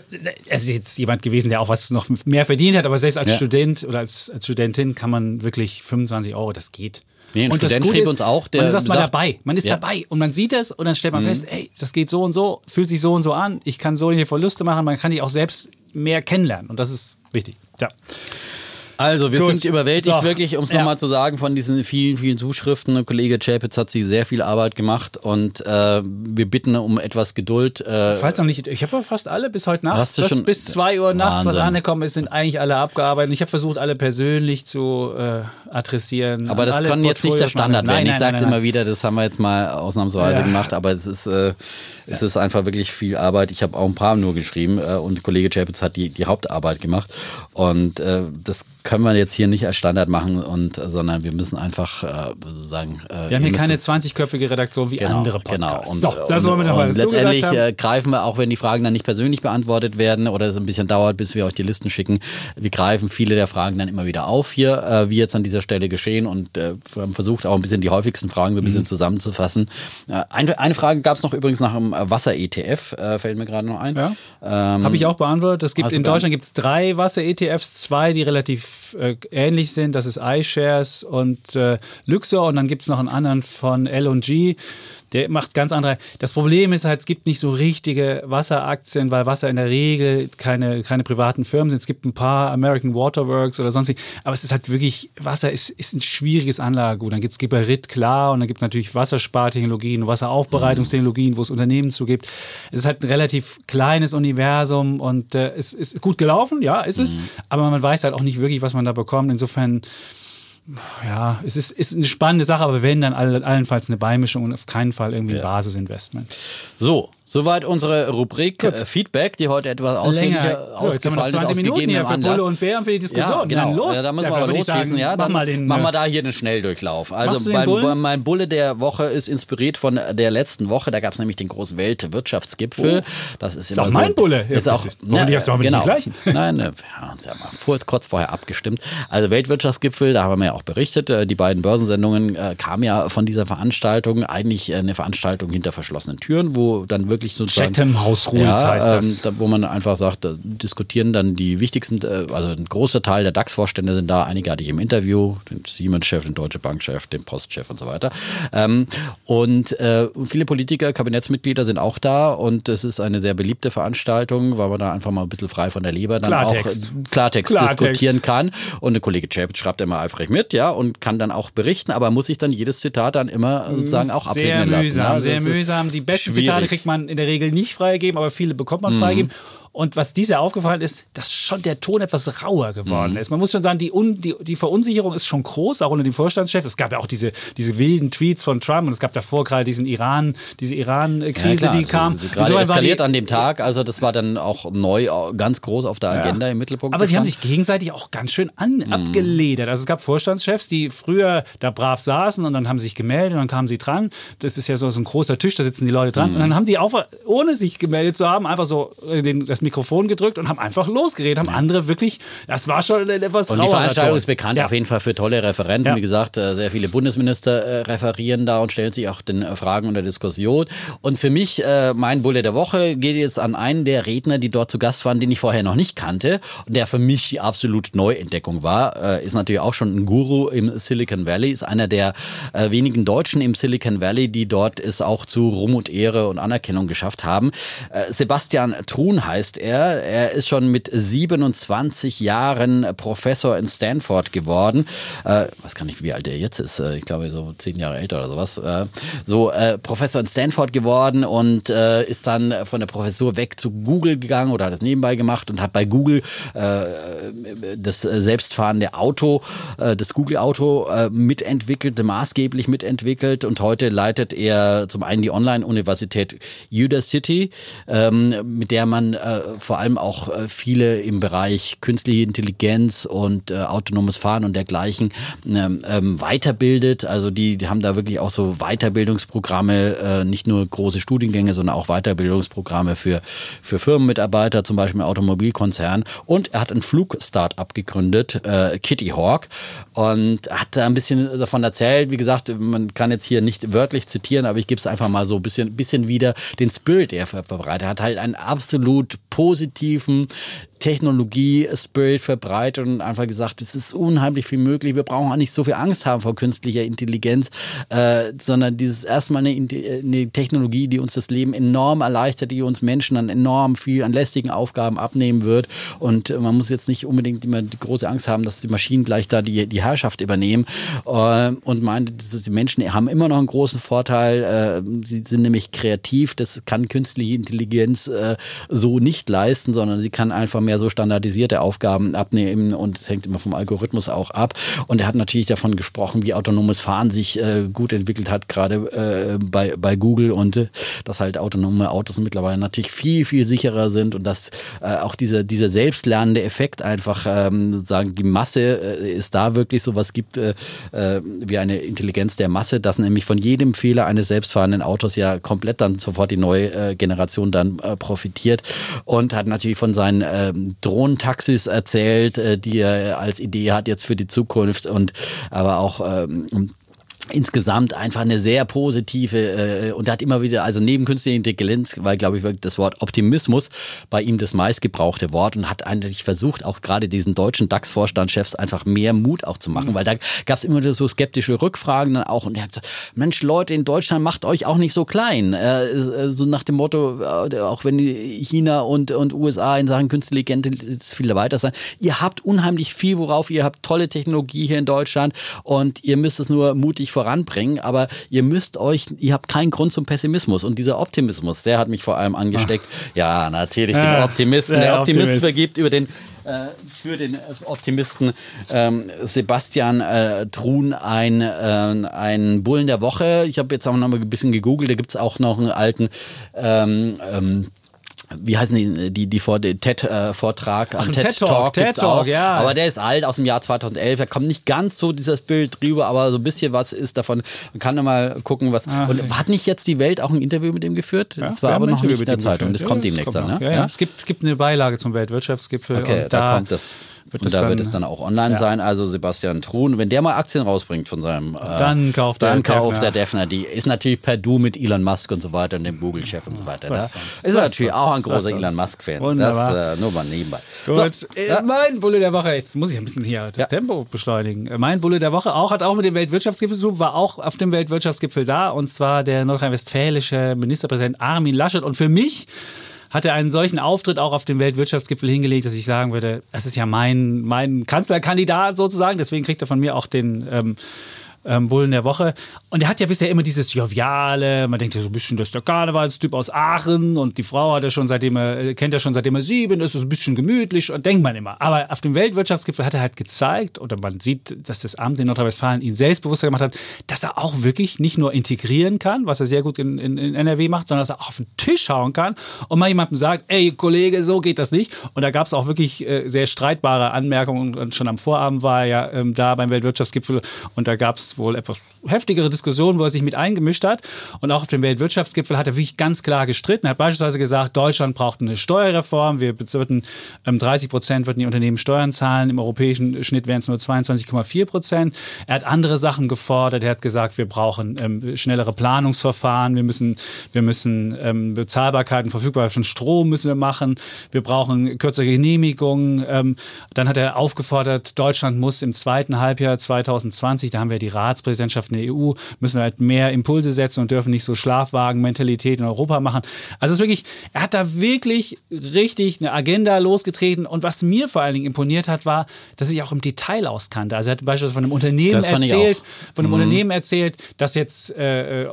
es ist jetzt jemand gewesen, der auch was noch mehr verdient hat, aber selbst als Ja. Student oder als, als Studentin kann man wirklich 25 Euro, das geht. Nee, ein und das Student Gute schrieb ist, uns auch, der man ist erstmal sagt- dabei. Man ist Ja. Mhm. dabei und man sieht es und dann stellt man fest, ey, das geht so und so, fühlt sich so und so an, ich kann so hier Verluste machen, man kann die auch selbst mehr kennenlernen und das ist wichtig. Ja. Also, wir Gut. sind überwältigt, So. wirklich, um es Ja. nochmal zu sagen, von diesen vielen, vielen Zuschriften. Kollege Chapitz hat sich sehr viel Arbeit gemacht und äh, wir bitten um etwas Geduld. Äh, Falls noch nicht, ich habe ja fast alle bis heute Nacht, Hast du was schon- bis 2 Uhr nachts was Wahnsinn. angekommen ist, sind eigentlich alle abgearbeitet. Ich habe versucht, alle persönlich zu äh, adressieren. aber das kann jetzt nicht der Standard machen. werden. Nein, ich nein, sage es nein, immer nein. wieder, das haben wir jetzt mal ausnahmsweise Ja. gemacht, aber es ist, äh, es ist einfach wirklich viel Arbeit. Ich habe auch ein paar nur geschrieben äh, und Kollege Chapitz hat die, die Hauptarbeit gemacht und äh, das können wir jetzt hier nicht als Standard machen, und, äh, sondern wir müssen einfach äh, sozusagen. Äh, Wir haben hier keine jetzt- 20-köpfige Redaktion wie Genau, andere genau. Podcasts. Und, so, das und, wollen wir nochmal und letztendlich haben. äh, greifen wir, auch wenn die Fragen dann nicht persönlich beantwortet werden oder es ein bisschen dauert, bis wir euch die Listen schicken, wir greifen viele der Fragen dann immer wieder auf hier, äh, wie jetzt an dieser Stelle geschehen und äh, wir haben versucht auch ein bisschen die häufigsten Fragen so ein Mhm. bisschen zusammenzufassen. Äh, eine, eine Frage gab es noch übrigens nach dem Wasser-ETF, äh, fällt mir gerade noch ein. Ja. Ähm, Habe ich auch beantwortet. Es gibt in Deutschland gibt es drei Wasser-ETFs, zwei, die relativ äh, ähnlich sind. Das ist iShares und äh, Luxor und dann gibt es noch einen anderen von L&G. Der macht ganz andere. Das Problem ist halt, es gibt nicht so richtige Wasseraktien, weil Wasser in der Regel keine, keine privaten Firmen sind. Es gibt ein paar American Waterworks oder sonst wie. Aber es ist halt wirklich, Wasser ist, ist ein schwieriges Anlagegut. Dann gibt es Geberit, klar, und dann gibt es natürlich Wasserspartechnologien, Wasseraufbereitungstechnologien, wo es Unternehmen zu gibt. Es ist halt ein relativ kleines Universum und äh, es ist gut gelaufen, ja, ist es. Aber man weiß halt auch nicht wirklich, was man da bekommt. Insofern ja, es ist, ist eine spannende Sache, aber wenn, dann all, allenfalls eine Beimischung und auf keinen Fall irgendwie ein Basisinvestment. So, soweit unsere Rubrik äh, Feedback, die heute etwas ausführlicher So, wir noch ausgefallen ist 20 aus Minuten hier für Anlass. Bulle und Bären für die Diskussion. Ja, genau. Los. Ja, da müssen wir Ja, aber würde ich losschießen. sagen, ja, mach dann mal den, machen wir äh, da hier einen Schnelldurchlauf. Also mein, mein Bulle der Woche ist inspiriert von der letzten Woche. Da gab es nämlich den großen Weltwirtschaftsgipfel. Das ist, immer auch so, mein Bulle. Ja, Ist auch, das ist- hoffentlich hast du genau. gleichen. Nein, ne, wir haben uns ja mal kurz vorher abgestimmt. Also Weltwirtschaftsgipfel, da haben wir ja auch berichtet. äh, Die beiden Börsensendungen äh, kamen ja von dieser Veranstaltung. Eigentlich eine Veranstaltung hinter verschlossenen Türen, wo dann wirklich sozusagen Chatham House Rules ja, heißt das. Ähm, da, wo man einfach sagt, da diskutieren dann die wichtigsten, äh, also ein großer Teil der DAX-Vorstände sind da, einige hatte ich im Interview, den Siemens-Chef, den Deutsche Bank-Chef, den Post-Chef und so weiter. Ähm, und äh, viele Politiker, Kabinettsmitglieder sind auch da und es ist eine sehr beliebte Veranstaltung, weil man da einfach mal ein bisschen frei von der Leber dann Klartext. auch Klartext, Klartext. diskutieren kann. Und der Kollege Chapitz schreibt immer eifrig mit, ja, und kann dann auch berichten, aber muss sich dann jedes Zitat dann immer sozusagen auch. Sehr absegnen lassen. mühsam, ja. Also sehr es ist mühsam. Die besten schwierig. Zitate kriegt man in der Regel nicht freigegeben, aber viele bekommt man freigegeben. Und was dieser aufgefallen ist, dass schon der Ton etwas rauer geworden ist. Man muss schon sagen, die, Un die, die Verunsicherung ist schon groß, auch unter dem Vorstandschef. Es gab ja auch diese, diese wilden Tweets von Trump und es gab davor gerade diesen Iran, diese Iran-Krise, Ja, die kam. Und Gerade eskaliert die- an dem Tag, also das war dann auch neu äh, ganz groß auf der Agenda im Mittelpunkt. Aber die haben sich gegenseitig auch ganz schön an, Mhm. abgeledert. Also es gab Vorstandschefs, die früher da brav saßen und dann haben sie sich gemeldet und dann kamen sie dran. Das ist ja so, so ein großer Tisch, da sitzen die Leute Mhm. dran. Und dann haben die auch, ohne sich gemeldet zu haben, einfach so äh, den, das Mikrofon gedrückt und haben einfach losgeredet. Haben andere wirklich, das war schon etwas Und die Veranstaltung ist bekannt Ja. auf jeden Fall für tolle Referenten. Ja. Wie gesagt, äh, sehr viele Bundesminister äh, referieren da und stellen sich auch den äh, Fragen und der Diskussion. Und für mich, mein Bulle der Woche geht jetzt an einen der Redner, die dort zu Gast waren, den ich vorher noch nicht kannte und der für mich die absolute Neuentdeckung war. Ist natürlich auch schon ein Guru im Silicon Valley, ist einer der wenigen Deutschen im Silicon Valley, die dort es auch zu Ruhm und Ehre und Anerkennung geschafft haben. Sebastian Truhn heißt er. Er ist schon mit 27 Jahren Professor in Stanford geworden. Äh, weiß gar nicht, wie alt er jetzt ist. Äh, ich glaube, so zehn Jahre älter oder sowas. Äh, so äh, Professor in Stanford geworden und äh, ist dann von der Professur weg zu Google gegangen oder hat es nebenbei gemacht und hat bei Google äh, das selbstfahrende Auto, äh, das Google-Auto mitentwickelt, maßgeblich mitentwickelt und heute leitet er zum einen die Online-Universität Udacity, ähm, mit der man äh, vor allem auch äh, viele im Bereich künstliche Intelligenz und äh, autonomes Fahren und dergleichen ähm, ähm, weiterbildet. Also die, die haben da wirklich auch so Weiterbildungsprogramme, äh, nicht nur große Studiengänge, sondern auch Weiterbildungsprogramme für, für Firmenmitarbeiter, zum Beispiel im Automobilkonzern. Und er hat ein Flug-Startup gegründet, äh, Kitty Hawk, und hat da ein bisschen davon erzählt. Wie gesagt, man kann jetzt hier nicht wörtlich zitieren, aber ich gebe es einfach mal so ein bisschen, bisschen wieder, den Spirit, der er verbreitet. Er hat halt einen absolut positiven, Technologie-Spirit verbreitet und einfach gesagt, es ist unheimlich viel möglich. Wir brauchen auch nicht so viel Angst haben vor künstlicher Intelligenz, äh, sondern dieses erstmal eine, eine, Technologie, die uns das Leben enorm erleichtert, die uns Menschen dann enorm viel an lästigen Aufgaben abnehmen wird. Und man muss jetzt nicht unbedingt immer die große Angst haben, dass die Maschinen gleich da die, die Herrschaft übernehmen. Äh, und meinte, die Menschen haben immer noch einen großen Vorteil. Äh, sie sind nämlich kreativ. Das kann künstliche Intelligenz äh, so nicht leisten, sondern sie kann einfach mehr so standardisierte Aufgaben abnehmen und es hängt immer vom Algorithmus auch ab. Und er hat natürlich davon gesprochen, wie autonomes Fahren sich äh, gut entwickelt hat, gerade äh, bei, bei Google und äh, dass halt autonome Autos mittlerweile natürlich viel, viel sicherer sind und dass äh, auch dieser, dieser selbstlernende Effekt einfach ähm, sozusagen die Masse äh, ist da wirklich sowas gibt äh, wie eine Intelligenz der Masse, dass nämlich von jedem Fehler eines selbstfahrenden Autos ja komplett dann sofort die neue Generation dann profitiert und hat natürlich von seinen äh, Drohnentaxis erzählt, äh, die er als Idee hat jetzt für die Zukunft und aber auch ähm, insgesamt einfach eine sehr positive äh, und er hat immer wieder, also neben künstlicher Intelligenz, weil glaube ich wirklich das Wort Optimismus bei ihm das meistgebrauchte Wort und hat eigentlich versucht, auch gerade diesen deutschen DAX-Vorstandschefs einfach mehr Mut auch zu machen, mhm. weil da gab es immer wieder so skeptische Rückfragen dann auch und er hat gesagt, Mensch Leute in Deutschland macht euch auch nicht so klein, äh, so nach dem Motto, äh, auch wenn China und, und USA in Sachen künstliche Intelligenz viel weiter sein, ihr habt unheimlich viel, worauf ihr habt tolle Technologie hier in Deutschland und ihr müsst es nur mutig voranbringen, aber ihr müsst euch, ihr habt keinen Grund zum Pessimismus. Und dieser Optimismus, der hat mich vor allem angesteckt. Ach. Ja, natürlich, den ja, Optimisten. Der, der Optimist, Optimist vergibt über den äh, für den Optimisten ähm, Sebastian äh, Truhn ein, äh, ein Bullen der Woche. Ich habe jetzt auch noch mal ein bisschen gegoogelt, da gibt es auch noch einen alten ähm, ähm, wie heißen die, die, die vor TED-Vortrag, äh, TED, TED Talk, TED Talk, ja. Aber der ist alt, aus dem Jahr 2011. Da kommt nicht ganz so dieses Bild drüber, aber so ein bisschen was ist davon. Man kann ja mal gucken, was. Ach, und hat nicht jetzt die Welt auch ein Interview mit dem geführt? Ja, das war aber noch nicht in der Zeitung. Das kommt demnächst dann, ne? Ja, ja. Es, gibt, es gibt eine Beilage zum Weltwirtschaftsgipfel. Okay, da, da kommt das wird und da wird es dann auch online ja. sein. Also Sebastian Truhn, wenn der mal Aktien rausbringt von seinem, äh, dann kauft, dann der, kauft der Defner. Die ist natürlich per Du mit Elon Musk und so weiter und dem Google-Chef und so weiter. Da ist er natürlich auch ein großer Elon Musk-Fan. Das äh, nur mal nebenbei. Gut, so, äh, mein Bulle der Woche. Jetzt muss ich ein bisschen hier das. Tempo beschleunigen. Äh, mein Bulle der Woche auch hat auch mit dem Weltwirtschaftsgipfel zu tun, war auch auf dem Weltwirtschaftsgipfel da und zwar der nordrhein-westfälische Ministerpräsident Armin Laschet. Und für mich hat er einen solchen Auftritt auch auf dem Weltwirtschaftsgipfel hingelegt, dass ich sagen würde, das ist ja mein, mein Kanzlerkandidat sozusagen, deswegen kriegt er von mir auch den ähm, ähm, Bullen der Woche. Und er hat ja bisher immer dieses Joviale, man denkt ja so ein bisschen, das ist der Karnevalstyp aus Aachen und die Frau hat er schon seitdem er, äh, kennt er schon seitdem er sieben ist, ist ein bisschen gemütlich und denkt man immer. Aber auf dem Weltwirtschaftsgipfel hat er halt gezeigt, oder man sieht, dass das Amt in Nordrhein-Westfalen ihn selbstbewusster gemacht hat, dass er auch wirklich nicht nur integrieren kann, was er sehr gut in, in, in NRW macht, sondern dass er auch auf den Tisch hauen kann und mal jemandem sagt, ey Kollege, so geht das nicht. Und da gab es auch wirklich äh, sehr streitbare Anmerkungen und schon am Vorabend war er ja ähm, da beim Weltwirtschaftsgipfel und da gab es wohl etwas heftigere Diskussionen, wo er sich mit eingemischt hat. Und auch auf dem Weltwirtschaftsgipfel hat er wirklich ganz klar gestritten. Er hat beispielsweise gesagt, Deutschland braucht eine Steuerreform. Wir würden, ähm, 30 Prozent würden die Unternehmen Steuern zahlen. Im europäischen Schnitt wären es nur 22,4 Prozent. Er hat andere Sachen gefordert. Er hat gesagt, wir brauchen ähm, schnellere Planungsverfahren. Wir müssen, wir müssen ähm, Bezahlbarkeit und Verfügbarkeit von Strom müssen wir machen. Wir brauchen kürzere Genehmigungen. Ähm, dann hat er aufgefordert, Deutschland muss im zweiten Halbjahr 2020, da haben wir die Ratspräsidentschaft in der EU, müssen wir halt mehr Impulse setzen und dürfen nicht so Schlafwagen-Mentalität in Europa machen. Also es ist wirklich, er hat da wirklich richtig eine Agenda losgetreten und was mir vor allen Dingen imponiert hat, war, dass ich auch im Detail auskannte. Also er hat beispielsweise von einem Unternehmen erzählt, von einem mhm. Unternehmen erzählt, das jetzt äh, äh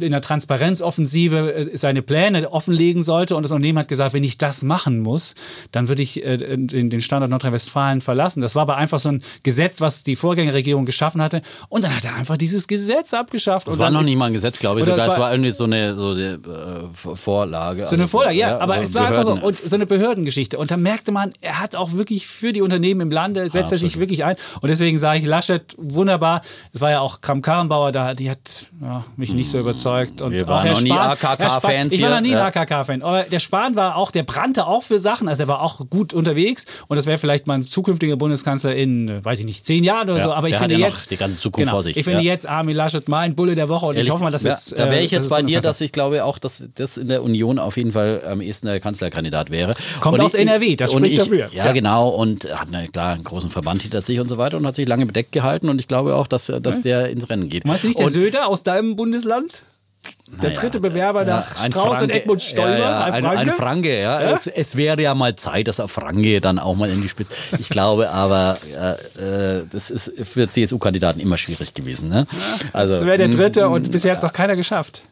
in der Transparenzoffensive äh, seine Pläne offenlegen sollte und das Unternehmen hat gesagt, wenn ich das machen muss, dann würde ich äh, den Standort Nordrhein-Westfalen verlassen. Das war aber einfach so ein Gesetz, was die Vorgängerregierung geschaffen hatte, Sterne. Und dann hat er einfach dieses Gesetz abgeschafft. Und war noch nicht mal ein Gesetz, glaube ich. Sogar es es war- irgendwie so eine, so eine äh, Vorlage. So eine Vorlage, ja, aber also es war einfach so, Behörden- und so eine Behördengeschichte. Und da merkte man, er hat auch wirklich für die Unternehmen im Lande, setzt er sich wirklich ein. Und deswegen sage ich, Laschet, wunderbar. Es war ja auch Kram-Karrenbauer da, die hat ja, mich nicht so überzeugt. Und Wir auch waren Herr noch nie Spahn- AKK Herr Spahn- Fans Ich war noch nie ja. ein AKK-Fan. Aber der Spahn war auch, der brannte auch für Sachen. Also er war auch gut unterwegs. Und das wäre vielleicht mal ein zukünftiger Bundeskanzler in, weiß ich nicht, zehn Jahren oder Ja, so. Aber ich finde jetzt. Ganze Zukunft vor sich, Ich finde ja. jetzt Armin Laschet mein Bulle der Woche. Und ich Ehrlich, hoffe mal, dass ja, es. Da wäre äh, ich jetzt bei dir, dass ich glaube auch, dass das in der Union auf jeden Fall am ehesten der Kanzlerkandidat wäre. Kommt Und aus NRW, das spricht ich, dafür. Ja, Ja. genau. Und hat einen, klar einen großen Verband hinter sich und so weiter und hat sich lange bedeckt gehalten. Und ich glaube auch, dass, dass der ins Rennen geht. Meinst du nicht der und, Söder aus deinem Bundesland? Der dritte Bewerber ja, nach ein Strauß und Franke- Edmund Stoiber? Ja, ja, ein ein, Franke? ein Franke, ja. Es, es wäre ja mal Zeit, dass auch Franke dann auch mal in die Spitze. Ich glaube aber, äh, das ist für CSU-Kandidaten immer schwierig gewesen. Ne? Also, Das wäre der mh, dritte und bisher hat es noch keiner geschafft.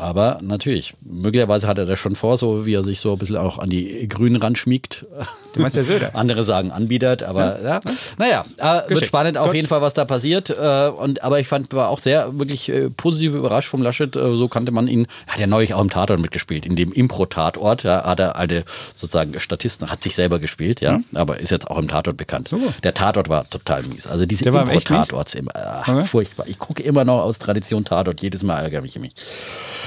Aber natürlich, möglicherweise hat er das schon vor, so wie er sich so ein bisschen auch an die Grünen ranschmiegt. Du meinst der Söder? Andere sagen anbietet, aber ja. Naja, äh, wird spannend auf Gut. jeden Fall, was da passiert. Äh, und, aber ich fand, war auch sehr wirklich äh, positiv überrascht vom Laschet. Äh, so kannte man ihn. Hat ja neulich auch im Tatort mitgespielt. In dem Impro-Tatort ja, hat er eine sozusagen Statisten, hat sich selber gespielt, ja, aber ist jetzt auch im Tatort bekannt. Der Tatort war total mies. Also diese? Impro-Tatorts, immer, äh, furchtbar. Ich gucke immer noch aus Tradition Tatort. Jedes Mal ärgere ich mich.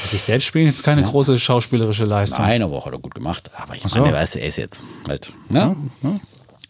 Sich selbst spielen ist keine große schauspielerische Leistung. Eine Woche hat er gut gemacht, aber ich so. meine, weißt du, er ist jetzt halt. Ne?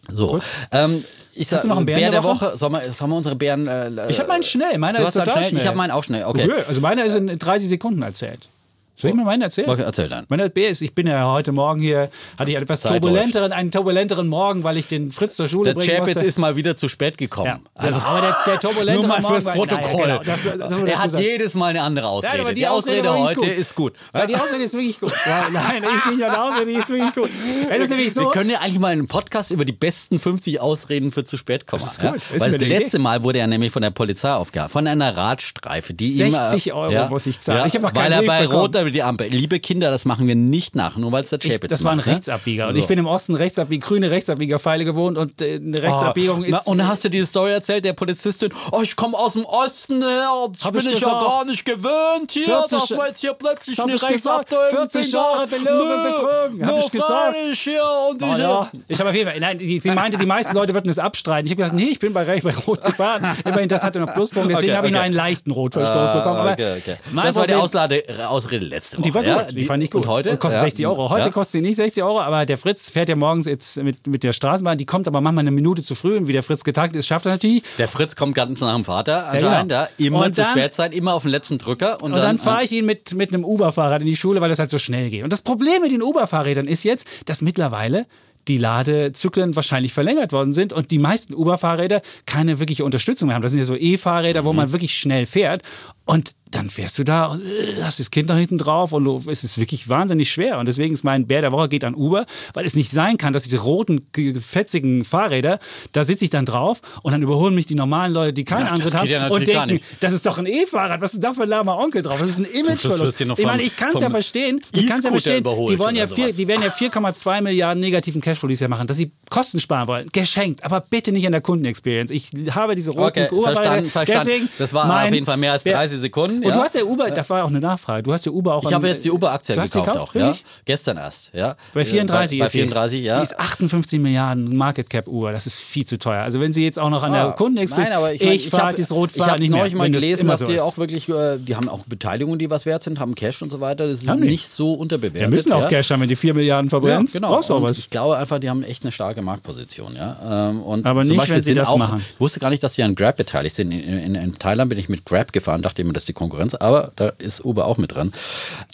So. Ähm, ich sag, Hast du noch einen Bären Bär der der Woche? Woche? Sollen wir, sollen wir unsere Bären. Äh, Ich habe meinen schnell. Meiner ist total schnell? schnell. Ich habe meinen auch schnell. Okay. Okay, also meiner ist in 30 Sekunden erzählt. Soll ich mal meinen erzählen? Okay, erzähl dann. Meiner B ist, ich bin ja heute Morgen hier, hatte ich einen etwas Zeit turbulenteren, einen turbulenteren Morgen, weil ich den Fritz zur Schule Der bringen Chapitz musste. ist mal wieder zu spät gekommen. ja. also, aber der, der turbulentere Nur mal Morgen fürs war- Protokoll. Naja, genau, das, das, er hat sagen. jedes Mal eine andere Ausrede. Nein, die, die Ausrede, war heute wirklich ist gut. Ja, die Ausrede ist wirklich gut. Ja, nein, die ist nicht nur eine Ausrede, die ist wirklich gut. Es ist nämlich so. Wir können ja eigentlich mal einen Podcast über die besten 50 Ausreden für zu spät kommen. Das ist gut. Weil mir das letzte Mal wurde er nämlich von der Polizei aufgehalten, von einer Radstreife, die ihm, 60 äh, Euro muss ich zahlen. Ich hab noch Weil keinen er Brief bei bekommen. Die Ampel. Liebe Kinder, das machen wir nicht nach, nur weil es der Ich, Chapitz das war ein macht. ne? Rechtsabbieger. Und So. ich bin im Osten Rechtsabbieger, grüne Rechtsabbiegerpfeile gewohnt und äh, eine Rechtsabbiegung Na, ist. und dann hast du diese Story erzählt, der Polizistin, oh, ich komme aus dem Osten her, das bin ich ich, ja gar nicht gewöhnt hier, 40 dass man jetzt hier plötzlich eine ich. Rechtsabteilung 40 Jahre belogen und betrogen, hab ich gesagt. hier und Oh, ich, ja. Ich habe auf jeden Fall, nein, sie meinte, die meisten Leute würden es abstreiten. Ich habe gesagt, nee, ich bin bei Recht bei Rot gefahren. Immerhin, das hatte noch Pluspunkt, deswegen Okay, habe ich nur okay. einen leichten Rotverstoß bekommen. Aber okay, okay. Das war die Auslade, Ausrede letzte Woche. Die war gut, ja? die, fand ich gut. Und heute? Und kostet Ja. 60 Euro. Heute Ja. kostet sie nicht 60 Euro, aber der Fritz fährt ja morgens jetzt mit, mit der Straßenbahn. Die kommt aber manchmal eine Minute zu früh und wie der Fritz getaktet ist, schafft er natürlich. Der Fritz kommt ganz nach dem Vater genau. anscheinend, ja, immer Und zu dann- spät sein, immer auf den letzten Drücker. Und, Und dann äh, fahre ich ihn mit, mit einem Uber-Fahrrad in die Schule, weil das halt so schnell geht. Und das Problem mit den Uber-Fahrrädern ist jetzt, dass mittlerweile die Ladezyklen wahrscheinlich verlängert worden sind und die meisten Uber-Fahrräder keine wirkliche Unterstützung mehr haben. Das sind ja so E-Fahrräder, wo Mhm. man wirklich schnell fährt. Und dann fährst du da und äh, hast das Kind da hinten drauf und du, es ist wirklich wahnsinnig schwer. Und deswegen ist mein Bär der Woche geht an Uber, weil es nicht sein kann, dass diese roten, ge- fetzigen Fahrräder, da sitze ich dann drauf und dann überholen mich die normalen Leute, die keinen Ja, Antritt haben ja und denken, das ist doch ein E-Fahrrad, was ist da für ein lahmer Onkel drauf? Das ist ein Imageverlust. Ich meine, ich kann es ja verstehen, ich kann's ja E-Scooter verstehen. Die wollen ja vier, die werden ja 4,2 Milliarden negativen Cashflow dieses Jahr machen, dass sie Kosten sparen wollen. Geschenkt, aber bitte nicht an der Kundenexperience. Ich habe diese roten Okay, Uber-Fahrräder. verstanden, verstanden. Deswegen Das war auf jeden Fall mehr als Bär- 30 Sekunden. Und ja. du hast ja Uber, da war auch eine Nachfrage. Du hast ja Uber auch. Ich habe jetzt die Uber-Aktie die gekauft gekauft? auch, ja. Gestern erst, ja. Bei 34 bei, bei ist sie. 34, ja. Die ist 58 Milliarden Market Cap Uber. Das ist viel zu teuer. Also wenn sie jetzt auch noch an Ah, der Kundenexperience. Nein, aber ich, ich, fahre das Ich Rotfahren habe nicht mehr. neulich mal wenn das gelesen, dass so die ist. auch wirklich, äh, die haben auch Beteiligungen, die was wert sind, haben Cash und so weiter. Das ist Haben die? nicht so unterbewertet. Wir müssen auch. Cash haben, wenn die 4 Milliarden Ja, verbrennst. genau. Auch Und was. ich glaube einfach, die haben echt eine starke Marktposition. Ja? Ähm, Und Aber zum nicht, Beispiel wenn sie sind das auch, machen. Ich wusste gar nicht, dass sie an Grab beteiligt sind. In, in, in Thailand bin ich mit Grab gefahren, dachte immer, das ist die Konkurrenz, aber da ist Uber auch mit dran.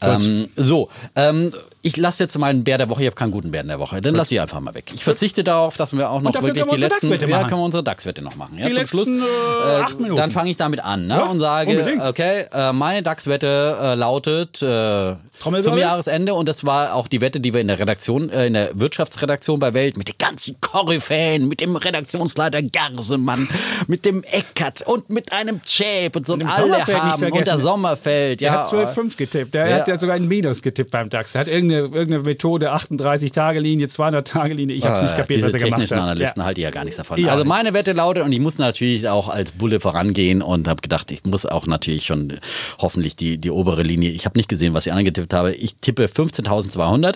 Ähm, so, ähm, ich lasse jetzt mal einen Bär der Woche, ich habe keinen guten Bär der Woche, dann lasse ich einfach mal weg. Ich verzichte darauf, dass wir auch noch wirklich wir die letzten, ja, können wir unsere DAX-Wette noch machen. Ja, Die zum letzten, Schluss, äh, acht Minuten. dann fange ich damit an ne, Ja, und sage, unbedingt. okay, äh, meine DAX-Wette äh, lautet äh, zum Jahresende und das war auch die Wette, die wir in der Redaktion, äh, in der Wirtschaftsredaktion bei Welt mit den ganzen Koryphäen, mit dem Redaktionsleiter Gersemann, mit dem Eckert und mit einem Chap und so und alle haben und der. Sommerfeld. Der ja, hat 12,5 getippt. Der hat ja sogar ein Minus getippt beim DAX. Er hat irgendwie irgendeine, irgendeine Methode, 38-Tage-Linie, 200-Tage-Linie. Ich habe es nicht kapiert, Diese was er gemacht technischen hat. Analysten Ja. halte ich ja gar nichts davon. Auch also meine Wette lautet, und ich muss natürlich auch als Bulle vorangehen und habe gedacht, ich muss auch natürlich schon äh, hoffentlich die, die obere Linie. Ich habe nicht gesehen, was ich angetippt habe. Ich tippe 15.200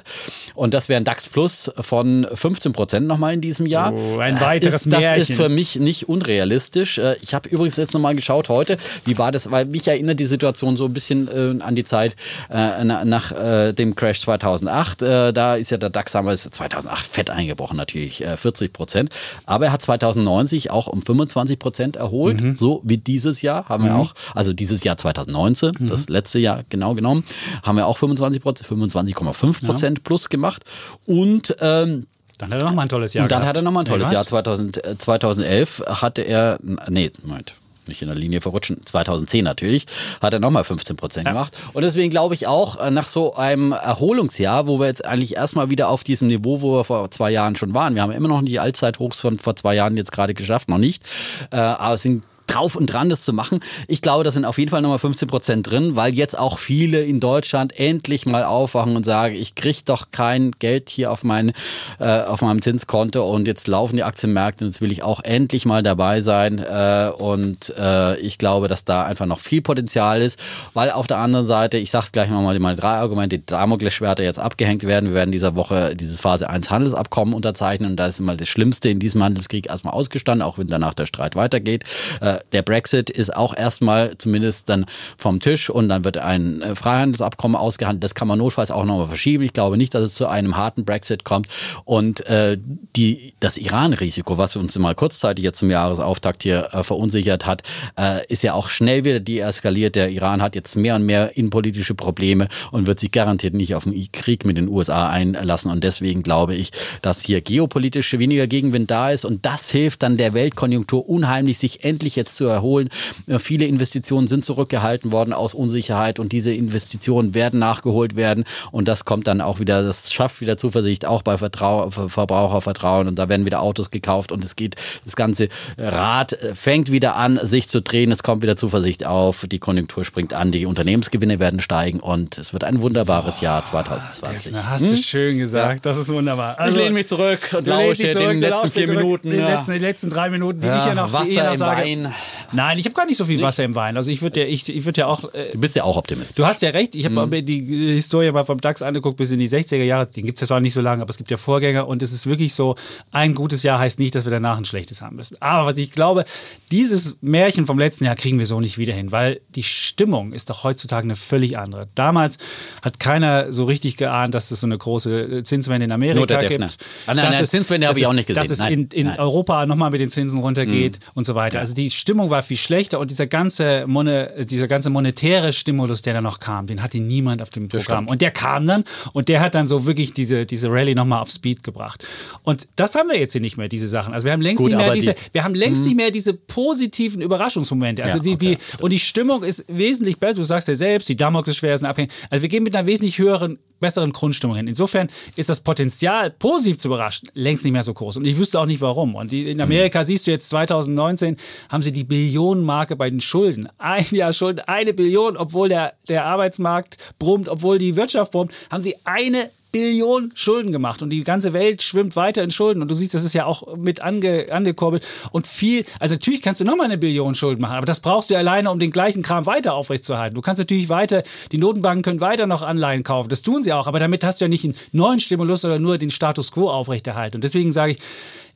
und das wäre ein DAX Plus von 15 Prozent nochmal in diesem Jahr. Oh, ein das weiteres ist, Das Märchen. ist für mich nicht unrealistisch. Äh, Ich habe übrigens jetzt nochmal geschaut heute, wie war das, weil mich erinnert die Situation so ein bisschen äh, an die Zeit äh, na, nach äh, dem Crash 2008. Äh, da ist ja der DAX damals 2008 fett eingebrochen, natürlich äh, 40 Prozent. Aber er hat 2090 auch um 25 Prozent erholt, Mhm. so wie dieses Jahr haben wir auch, also dieses Jahr 2019, Mhm. das letzte Jahr genau genommen, haben wir auch 25 Prozent, 25,5 Prozent plus gemacht. Und ähm, Dann hat er nochmal ein tolles Jahr und dann gehabt. hat er nochmal ein tolles Nee, Jahr. was? 2000, äh, 2011 hatte er, nee, Moment, nicht in der Linie verrutschen, 2010 natürlich, hat er nochmal 15 Prozent gemacht. Und deswegen glaube ich auch, äh, nach so einem Erholungsjahr, wo wir jetzt eigentlich erstmal wieder auf diesem Niveau, wo wir vor zwei Jahren schon waren, wir haben immer noch die Allzeithochs von vor zwei Jahren jetzt gerade geschafft, noch nicht, äh, aber es sind drauf und dran, das zu machen. Ich glaube, da sind auf jeden Fall nochmal 15 Prozent drin, weil jetzt auch viele in Deutschland endlich mal aufwachen und sagen, ich kriege doch kein Geld hier auf, mein, äh, auf meinem Zinskonto und jetzt laufen die Aktienmärkte und jetzt will ich auch endlich mal dabei sein. Äh, und äh, ich glaube, dass da einfach noch viel Potenzial ist, weil auf der anderen Seite, ich sage es gleich nochmal, meine drei Argumente, die Damoklesschwerter jetzt abgehängt werden. Wir werden dieser Woche dieses Phase 1 Handelsabkommen unterzeichnen und da ist immer das Schlimmste in diesem Handelskrieg erstmal ausgestanden, auch wenn danach der Streit weitergeht. Äh, der Brexit ist auch erstmal zumindest dann vom Tisch und dann wird ein äh, Freihandelsabkommen ausgehandelt. Das kann man notfalls auch nochmal verschieben. Ich glaube nicht, dass es zu einem harten Brexit kommt. Und äh, die, das Iran-Risiko, was uns mal kurzzeitig jetzt zum Jahresauftakt hier äh, verunsichert hat, äh, ist ja auch schnell wieder deeskaliert. Der Iran hat jetzt mehr und mehr innenpolitische Probleme und wird sich garantiert nicht auf einen Krieg mit den USA einlassen. Und deswegen glaube ich, dass hier geopolitisch weniger Gegenwind da ist. Und das hilft dann der Weltkonjunktur unheimlich, sich endlich jetzt zu erholen. Äh, Viele Investitionen sind zurückgehalten worden aus Unsicherheit und diese Investitionen werden nachgeholt werden. Und das kommt dann auch wieder, das schafft wieder Zuversicht, auch bei Vertrau Ver- Verbrauchervertrauen. Und da werden wieder Autos gekauft und es geht, das ganze Rad äh, fängt wieder an, sich zu drehen. Es kommt wieder Zuversicht auf. Die Konjunktur springt an, die Unternehmensgewinne werden steigen und es wird ein wunderbares Jahr 2020. Na, hast du schön gesagt. Das ist wunderbar. ich lehne mich zurück und lausche zurück, den letzten vier zurück. Minuten. Die, ja. letzten, die letzten drei Minuten, die Ja, ich ja noch, Wasser ja noch sage. Wein. Nein, ich habe gar nicht so viel Wasser im Wein. Also ich würde ja, ich, ich würde ja auch. Äh, Du bist ja auch Optimist. Du hast ja recht, ich habe Mhm. mir die Historie mal vom DAX angeguckt bis in die 60er Jahre. Den gibt es ja zwar nicht so lange, aber es gibt ja Vorgänger und es ist wirklich so, ein gutes Jahr heißt nicht, dass wir danach ein schlechtes haben müssen. Aber was ich glaube, dieses Märchen vom letzten Jahr kriegen wir so nicht wieder hin, weil die Stimmung ist doch heutzutage eine völlig andere. Damals hat keiner so richtig geahnt, dass es so eine große Zinswende in Amerika Nur der gibt. Defner. Ah, nein, Dass nein, es- Zinswende habe ich auch nicht gesehen. Dass es Nein, in, in nein. Europa nochmal mit den Zinsen runtergeht und so weiter. Also die Stimmung war viel schlechter und dieser ganze, Mone, dieser ganze monetäre Stimulus, der da noch kam, den hatte niemand auf dem Programm. Und der kam dann und der hat dann so wirklich diese, diese Rallye nochmal auf Speed gebracht. Und das haben wir jetzt hier nicht mehr, diese Sachen. Also wir haben längst Gut, nicht mehr diese, die- wir haben längst nicht mehr diese positiven Überraschungsmomente. Also Ja, die, okay, die, und die Stimmung ist wesentlich besser. Du sagst ja selbst, die Damoklesschwerter sind abhängig. Also wir gehen mit einer wesentlich höheren besseren Grundstimmung hin. Insofern ist das Potenzial, positiv zu überraschen, längst nicht mehr so groß. Und ich wüsste auch nicht warum. Und in Amerika siehst du jetzt 2019, haben sie die Billionenmarke bei den Schulden. Ein Jahr Schulden, eine Billion, obwohl der, der Arbeitsmarkt brummt, obwohl die Wirtschaft brummt, haben sie eine Billion Schulden gemacht. Und die ganze Welt schwimmt weiter in Schulden. Und du siehst, das ist ja auch mit ange, angekurbelt. Und viel, also natürlich kannst du nochmal eine Billion Schulden machen, aber das brauchst du alleine, um den gleichen Kram weiter aufrechtzuerhalten. Du kannst natürlich weiter, die Notenbanken können weiter noch Anleihen kaufen, das tun sie auch, aber damit hast du ja nicht einen neuen Stimulus oder nur den Status quo aufrechterhalten. Und deswegen sage ich,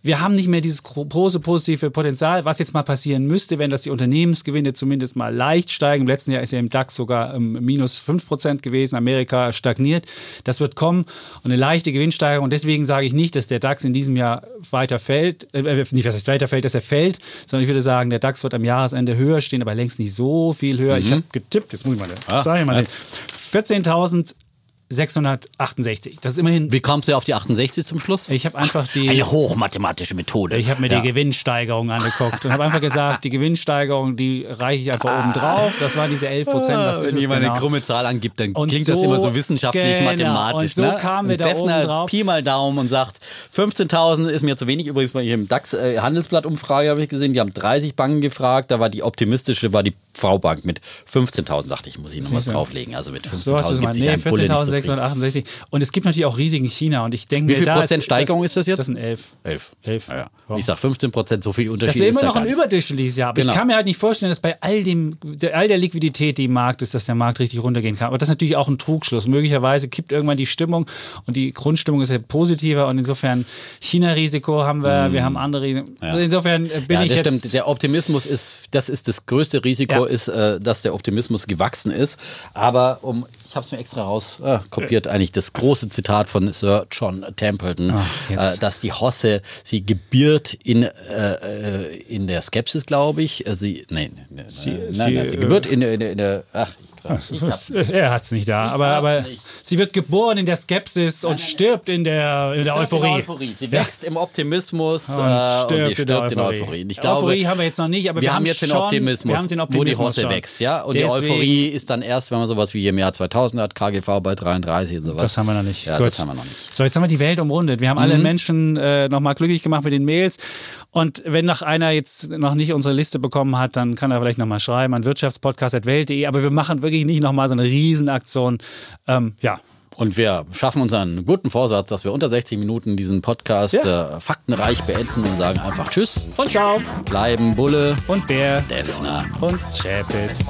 wir haben nicht mehr dieses gro- große positive Potenzial, was jetzt mal passieren müsste, wenn das die Unternehmensgewinne zumindest mal leicht steigen. Im letzten Jahr ist ja im DAX sogar ähm, minus 5% gewesen, Amerika stagniert. Das wird kommen und eine leichte Gewinnsteigerung. Und deswegen sage ich nicht, dass der DAX in diesem Jahr weiter fällt, äh, nicht, was heißt weiter fällt, dass er fällt, sondern ich würde sagen, der DAX wird am Jahresende höher stehen, aber längst nicht so viel höher. Ich habe getippt, jetzt muss ich mal, Ah, mal jetzt. 14.000 668. Das ist immerhin. Wie kommst du auf die 68 zum Schluss? Ich habe einfach die. Eine hochmathematische Methode. Ich habe mir ja. die Gewinnsteigerung angeguckt und habe einfach gesagt, die Gewinnsteigerung, die reiche ich einfach oben drauf. Das waren diese 11 Prozent. Das Ah, ist Wenn jemand genau. eine krumme Zahl angibt, dann Und klingt das so- immer so wissenschaftlich, genau. mathematisch. Und so ne? kamen wir da Defner oben drauf. Pi mal Daumen und sagt, 15.000 ist mir zu wenig. Übrigens bei hier im DAX äh, habe ich gesehen, die haben 30 Banken gefragt. Da war die optimistische, war die V-Bank mit 15.000, dachte ich, muss ich noch was drauflegen. Also mit So hast du 15.000 es mal. gibt sich Nee, ein Bulle nicht zufrieden. 14.668. Und es gibt natürlich auch Risiken in China. Und ich denke Wie mir, viel da Prozent Steigerung ist das jetzt? Das sind 11. 11. 11. Ja, ja. Ja. Ich sag 15 Prozent, so viel Unterschied Das wäre ist immer noch ein nicht. überdurchschnittliches Jahr. Aber Genau. ich kann mir halt nicht vorstellen, dass bei all, dem, der, all der Liquidität, die im Markt ist, dass der Markt richtig runtergehen kann. Aber das ist natürlich auch ein Trugschluss. Möglicherweise kippt irgendwann die Stimmung und die Grundstimmung ist ja positiver. Und insofern China-Risiko haben wir, wir haben andere Risiken. Also insofern äh, bin Mhm. Ja, ich das jetzt. stimmt. Der Optimismus ist, das ist das größte Risiko. Ist, äh, dass der Optimismus gewachsen ist. Aber um, ich habe es mir extra raus äh, kopiert, eigentlich das große Zitat von Sir John Templeton, Ach, äh, dass die Hosse sie gebiert in, äh, äh, in der Skepsis, glaube ich. Sie, nee, nee, Sie- nein, sie, nein, sie gebiert in, der- in, in der, ach, ich er hat es nicht da, aber, hab's aber nicht. sie wird geboren in der Skepsis und stirbt in der, in der Euphorie. Sie Ja. wächst im Optimismus äh, Und und stirbt, sie stirbt in der Euphorie. Und Ich glaube, Euphorie haben wir jetzt noch nicht, aber wir, wir, haben jetzt den Optimismus, wir haben den wo Optimismus die Hosse schon. wächst, ja. Und Deswegen- die Euphorie ist dann erst, wenn man sowas wie im Jahr 2000 hat, KGV bei 33 und sowas. Das haben wir noch nicht. Ja, Gut. das haben wir noch nicht. So, jetzt haben wir die Welt umrundet. Wir haben Mhm. alle Menschen äh, nochmal glücklich gemacht mit den Mails. Und wenn noch einer jetzt noch nicht unsere Liste bekommen hat, dann kann er vielleicht nochmal schreiben an wirtschaftspodcast.welt.de. Aber wir machen wirklich nicht nochmal so eine Riesenaktion. Ähm, ja. Und wir schaffen uns einen guten Vorsatz, dass wir unter 60 Minuten diesen Podcast Ja. äh, faktenreich beenden und sagen einfach Tschüss, Und ciao. bleiben Bulle, Und Bär. Defner. Und Chapitz.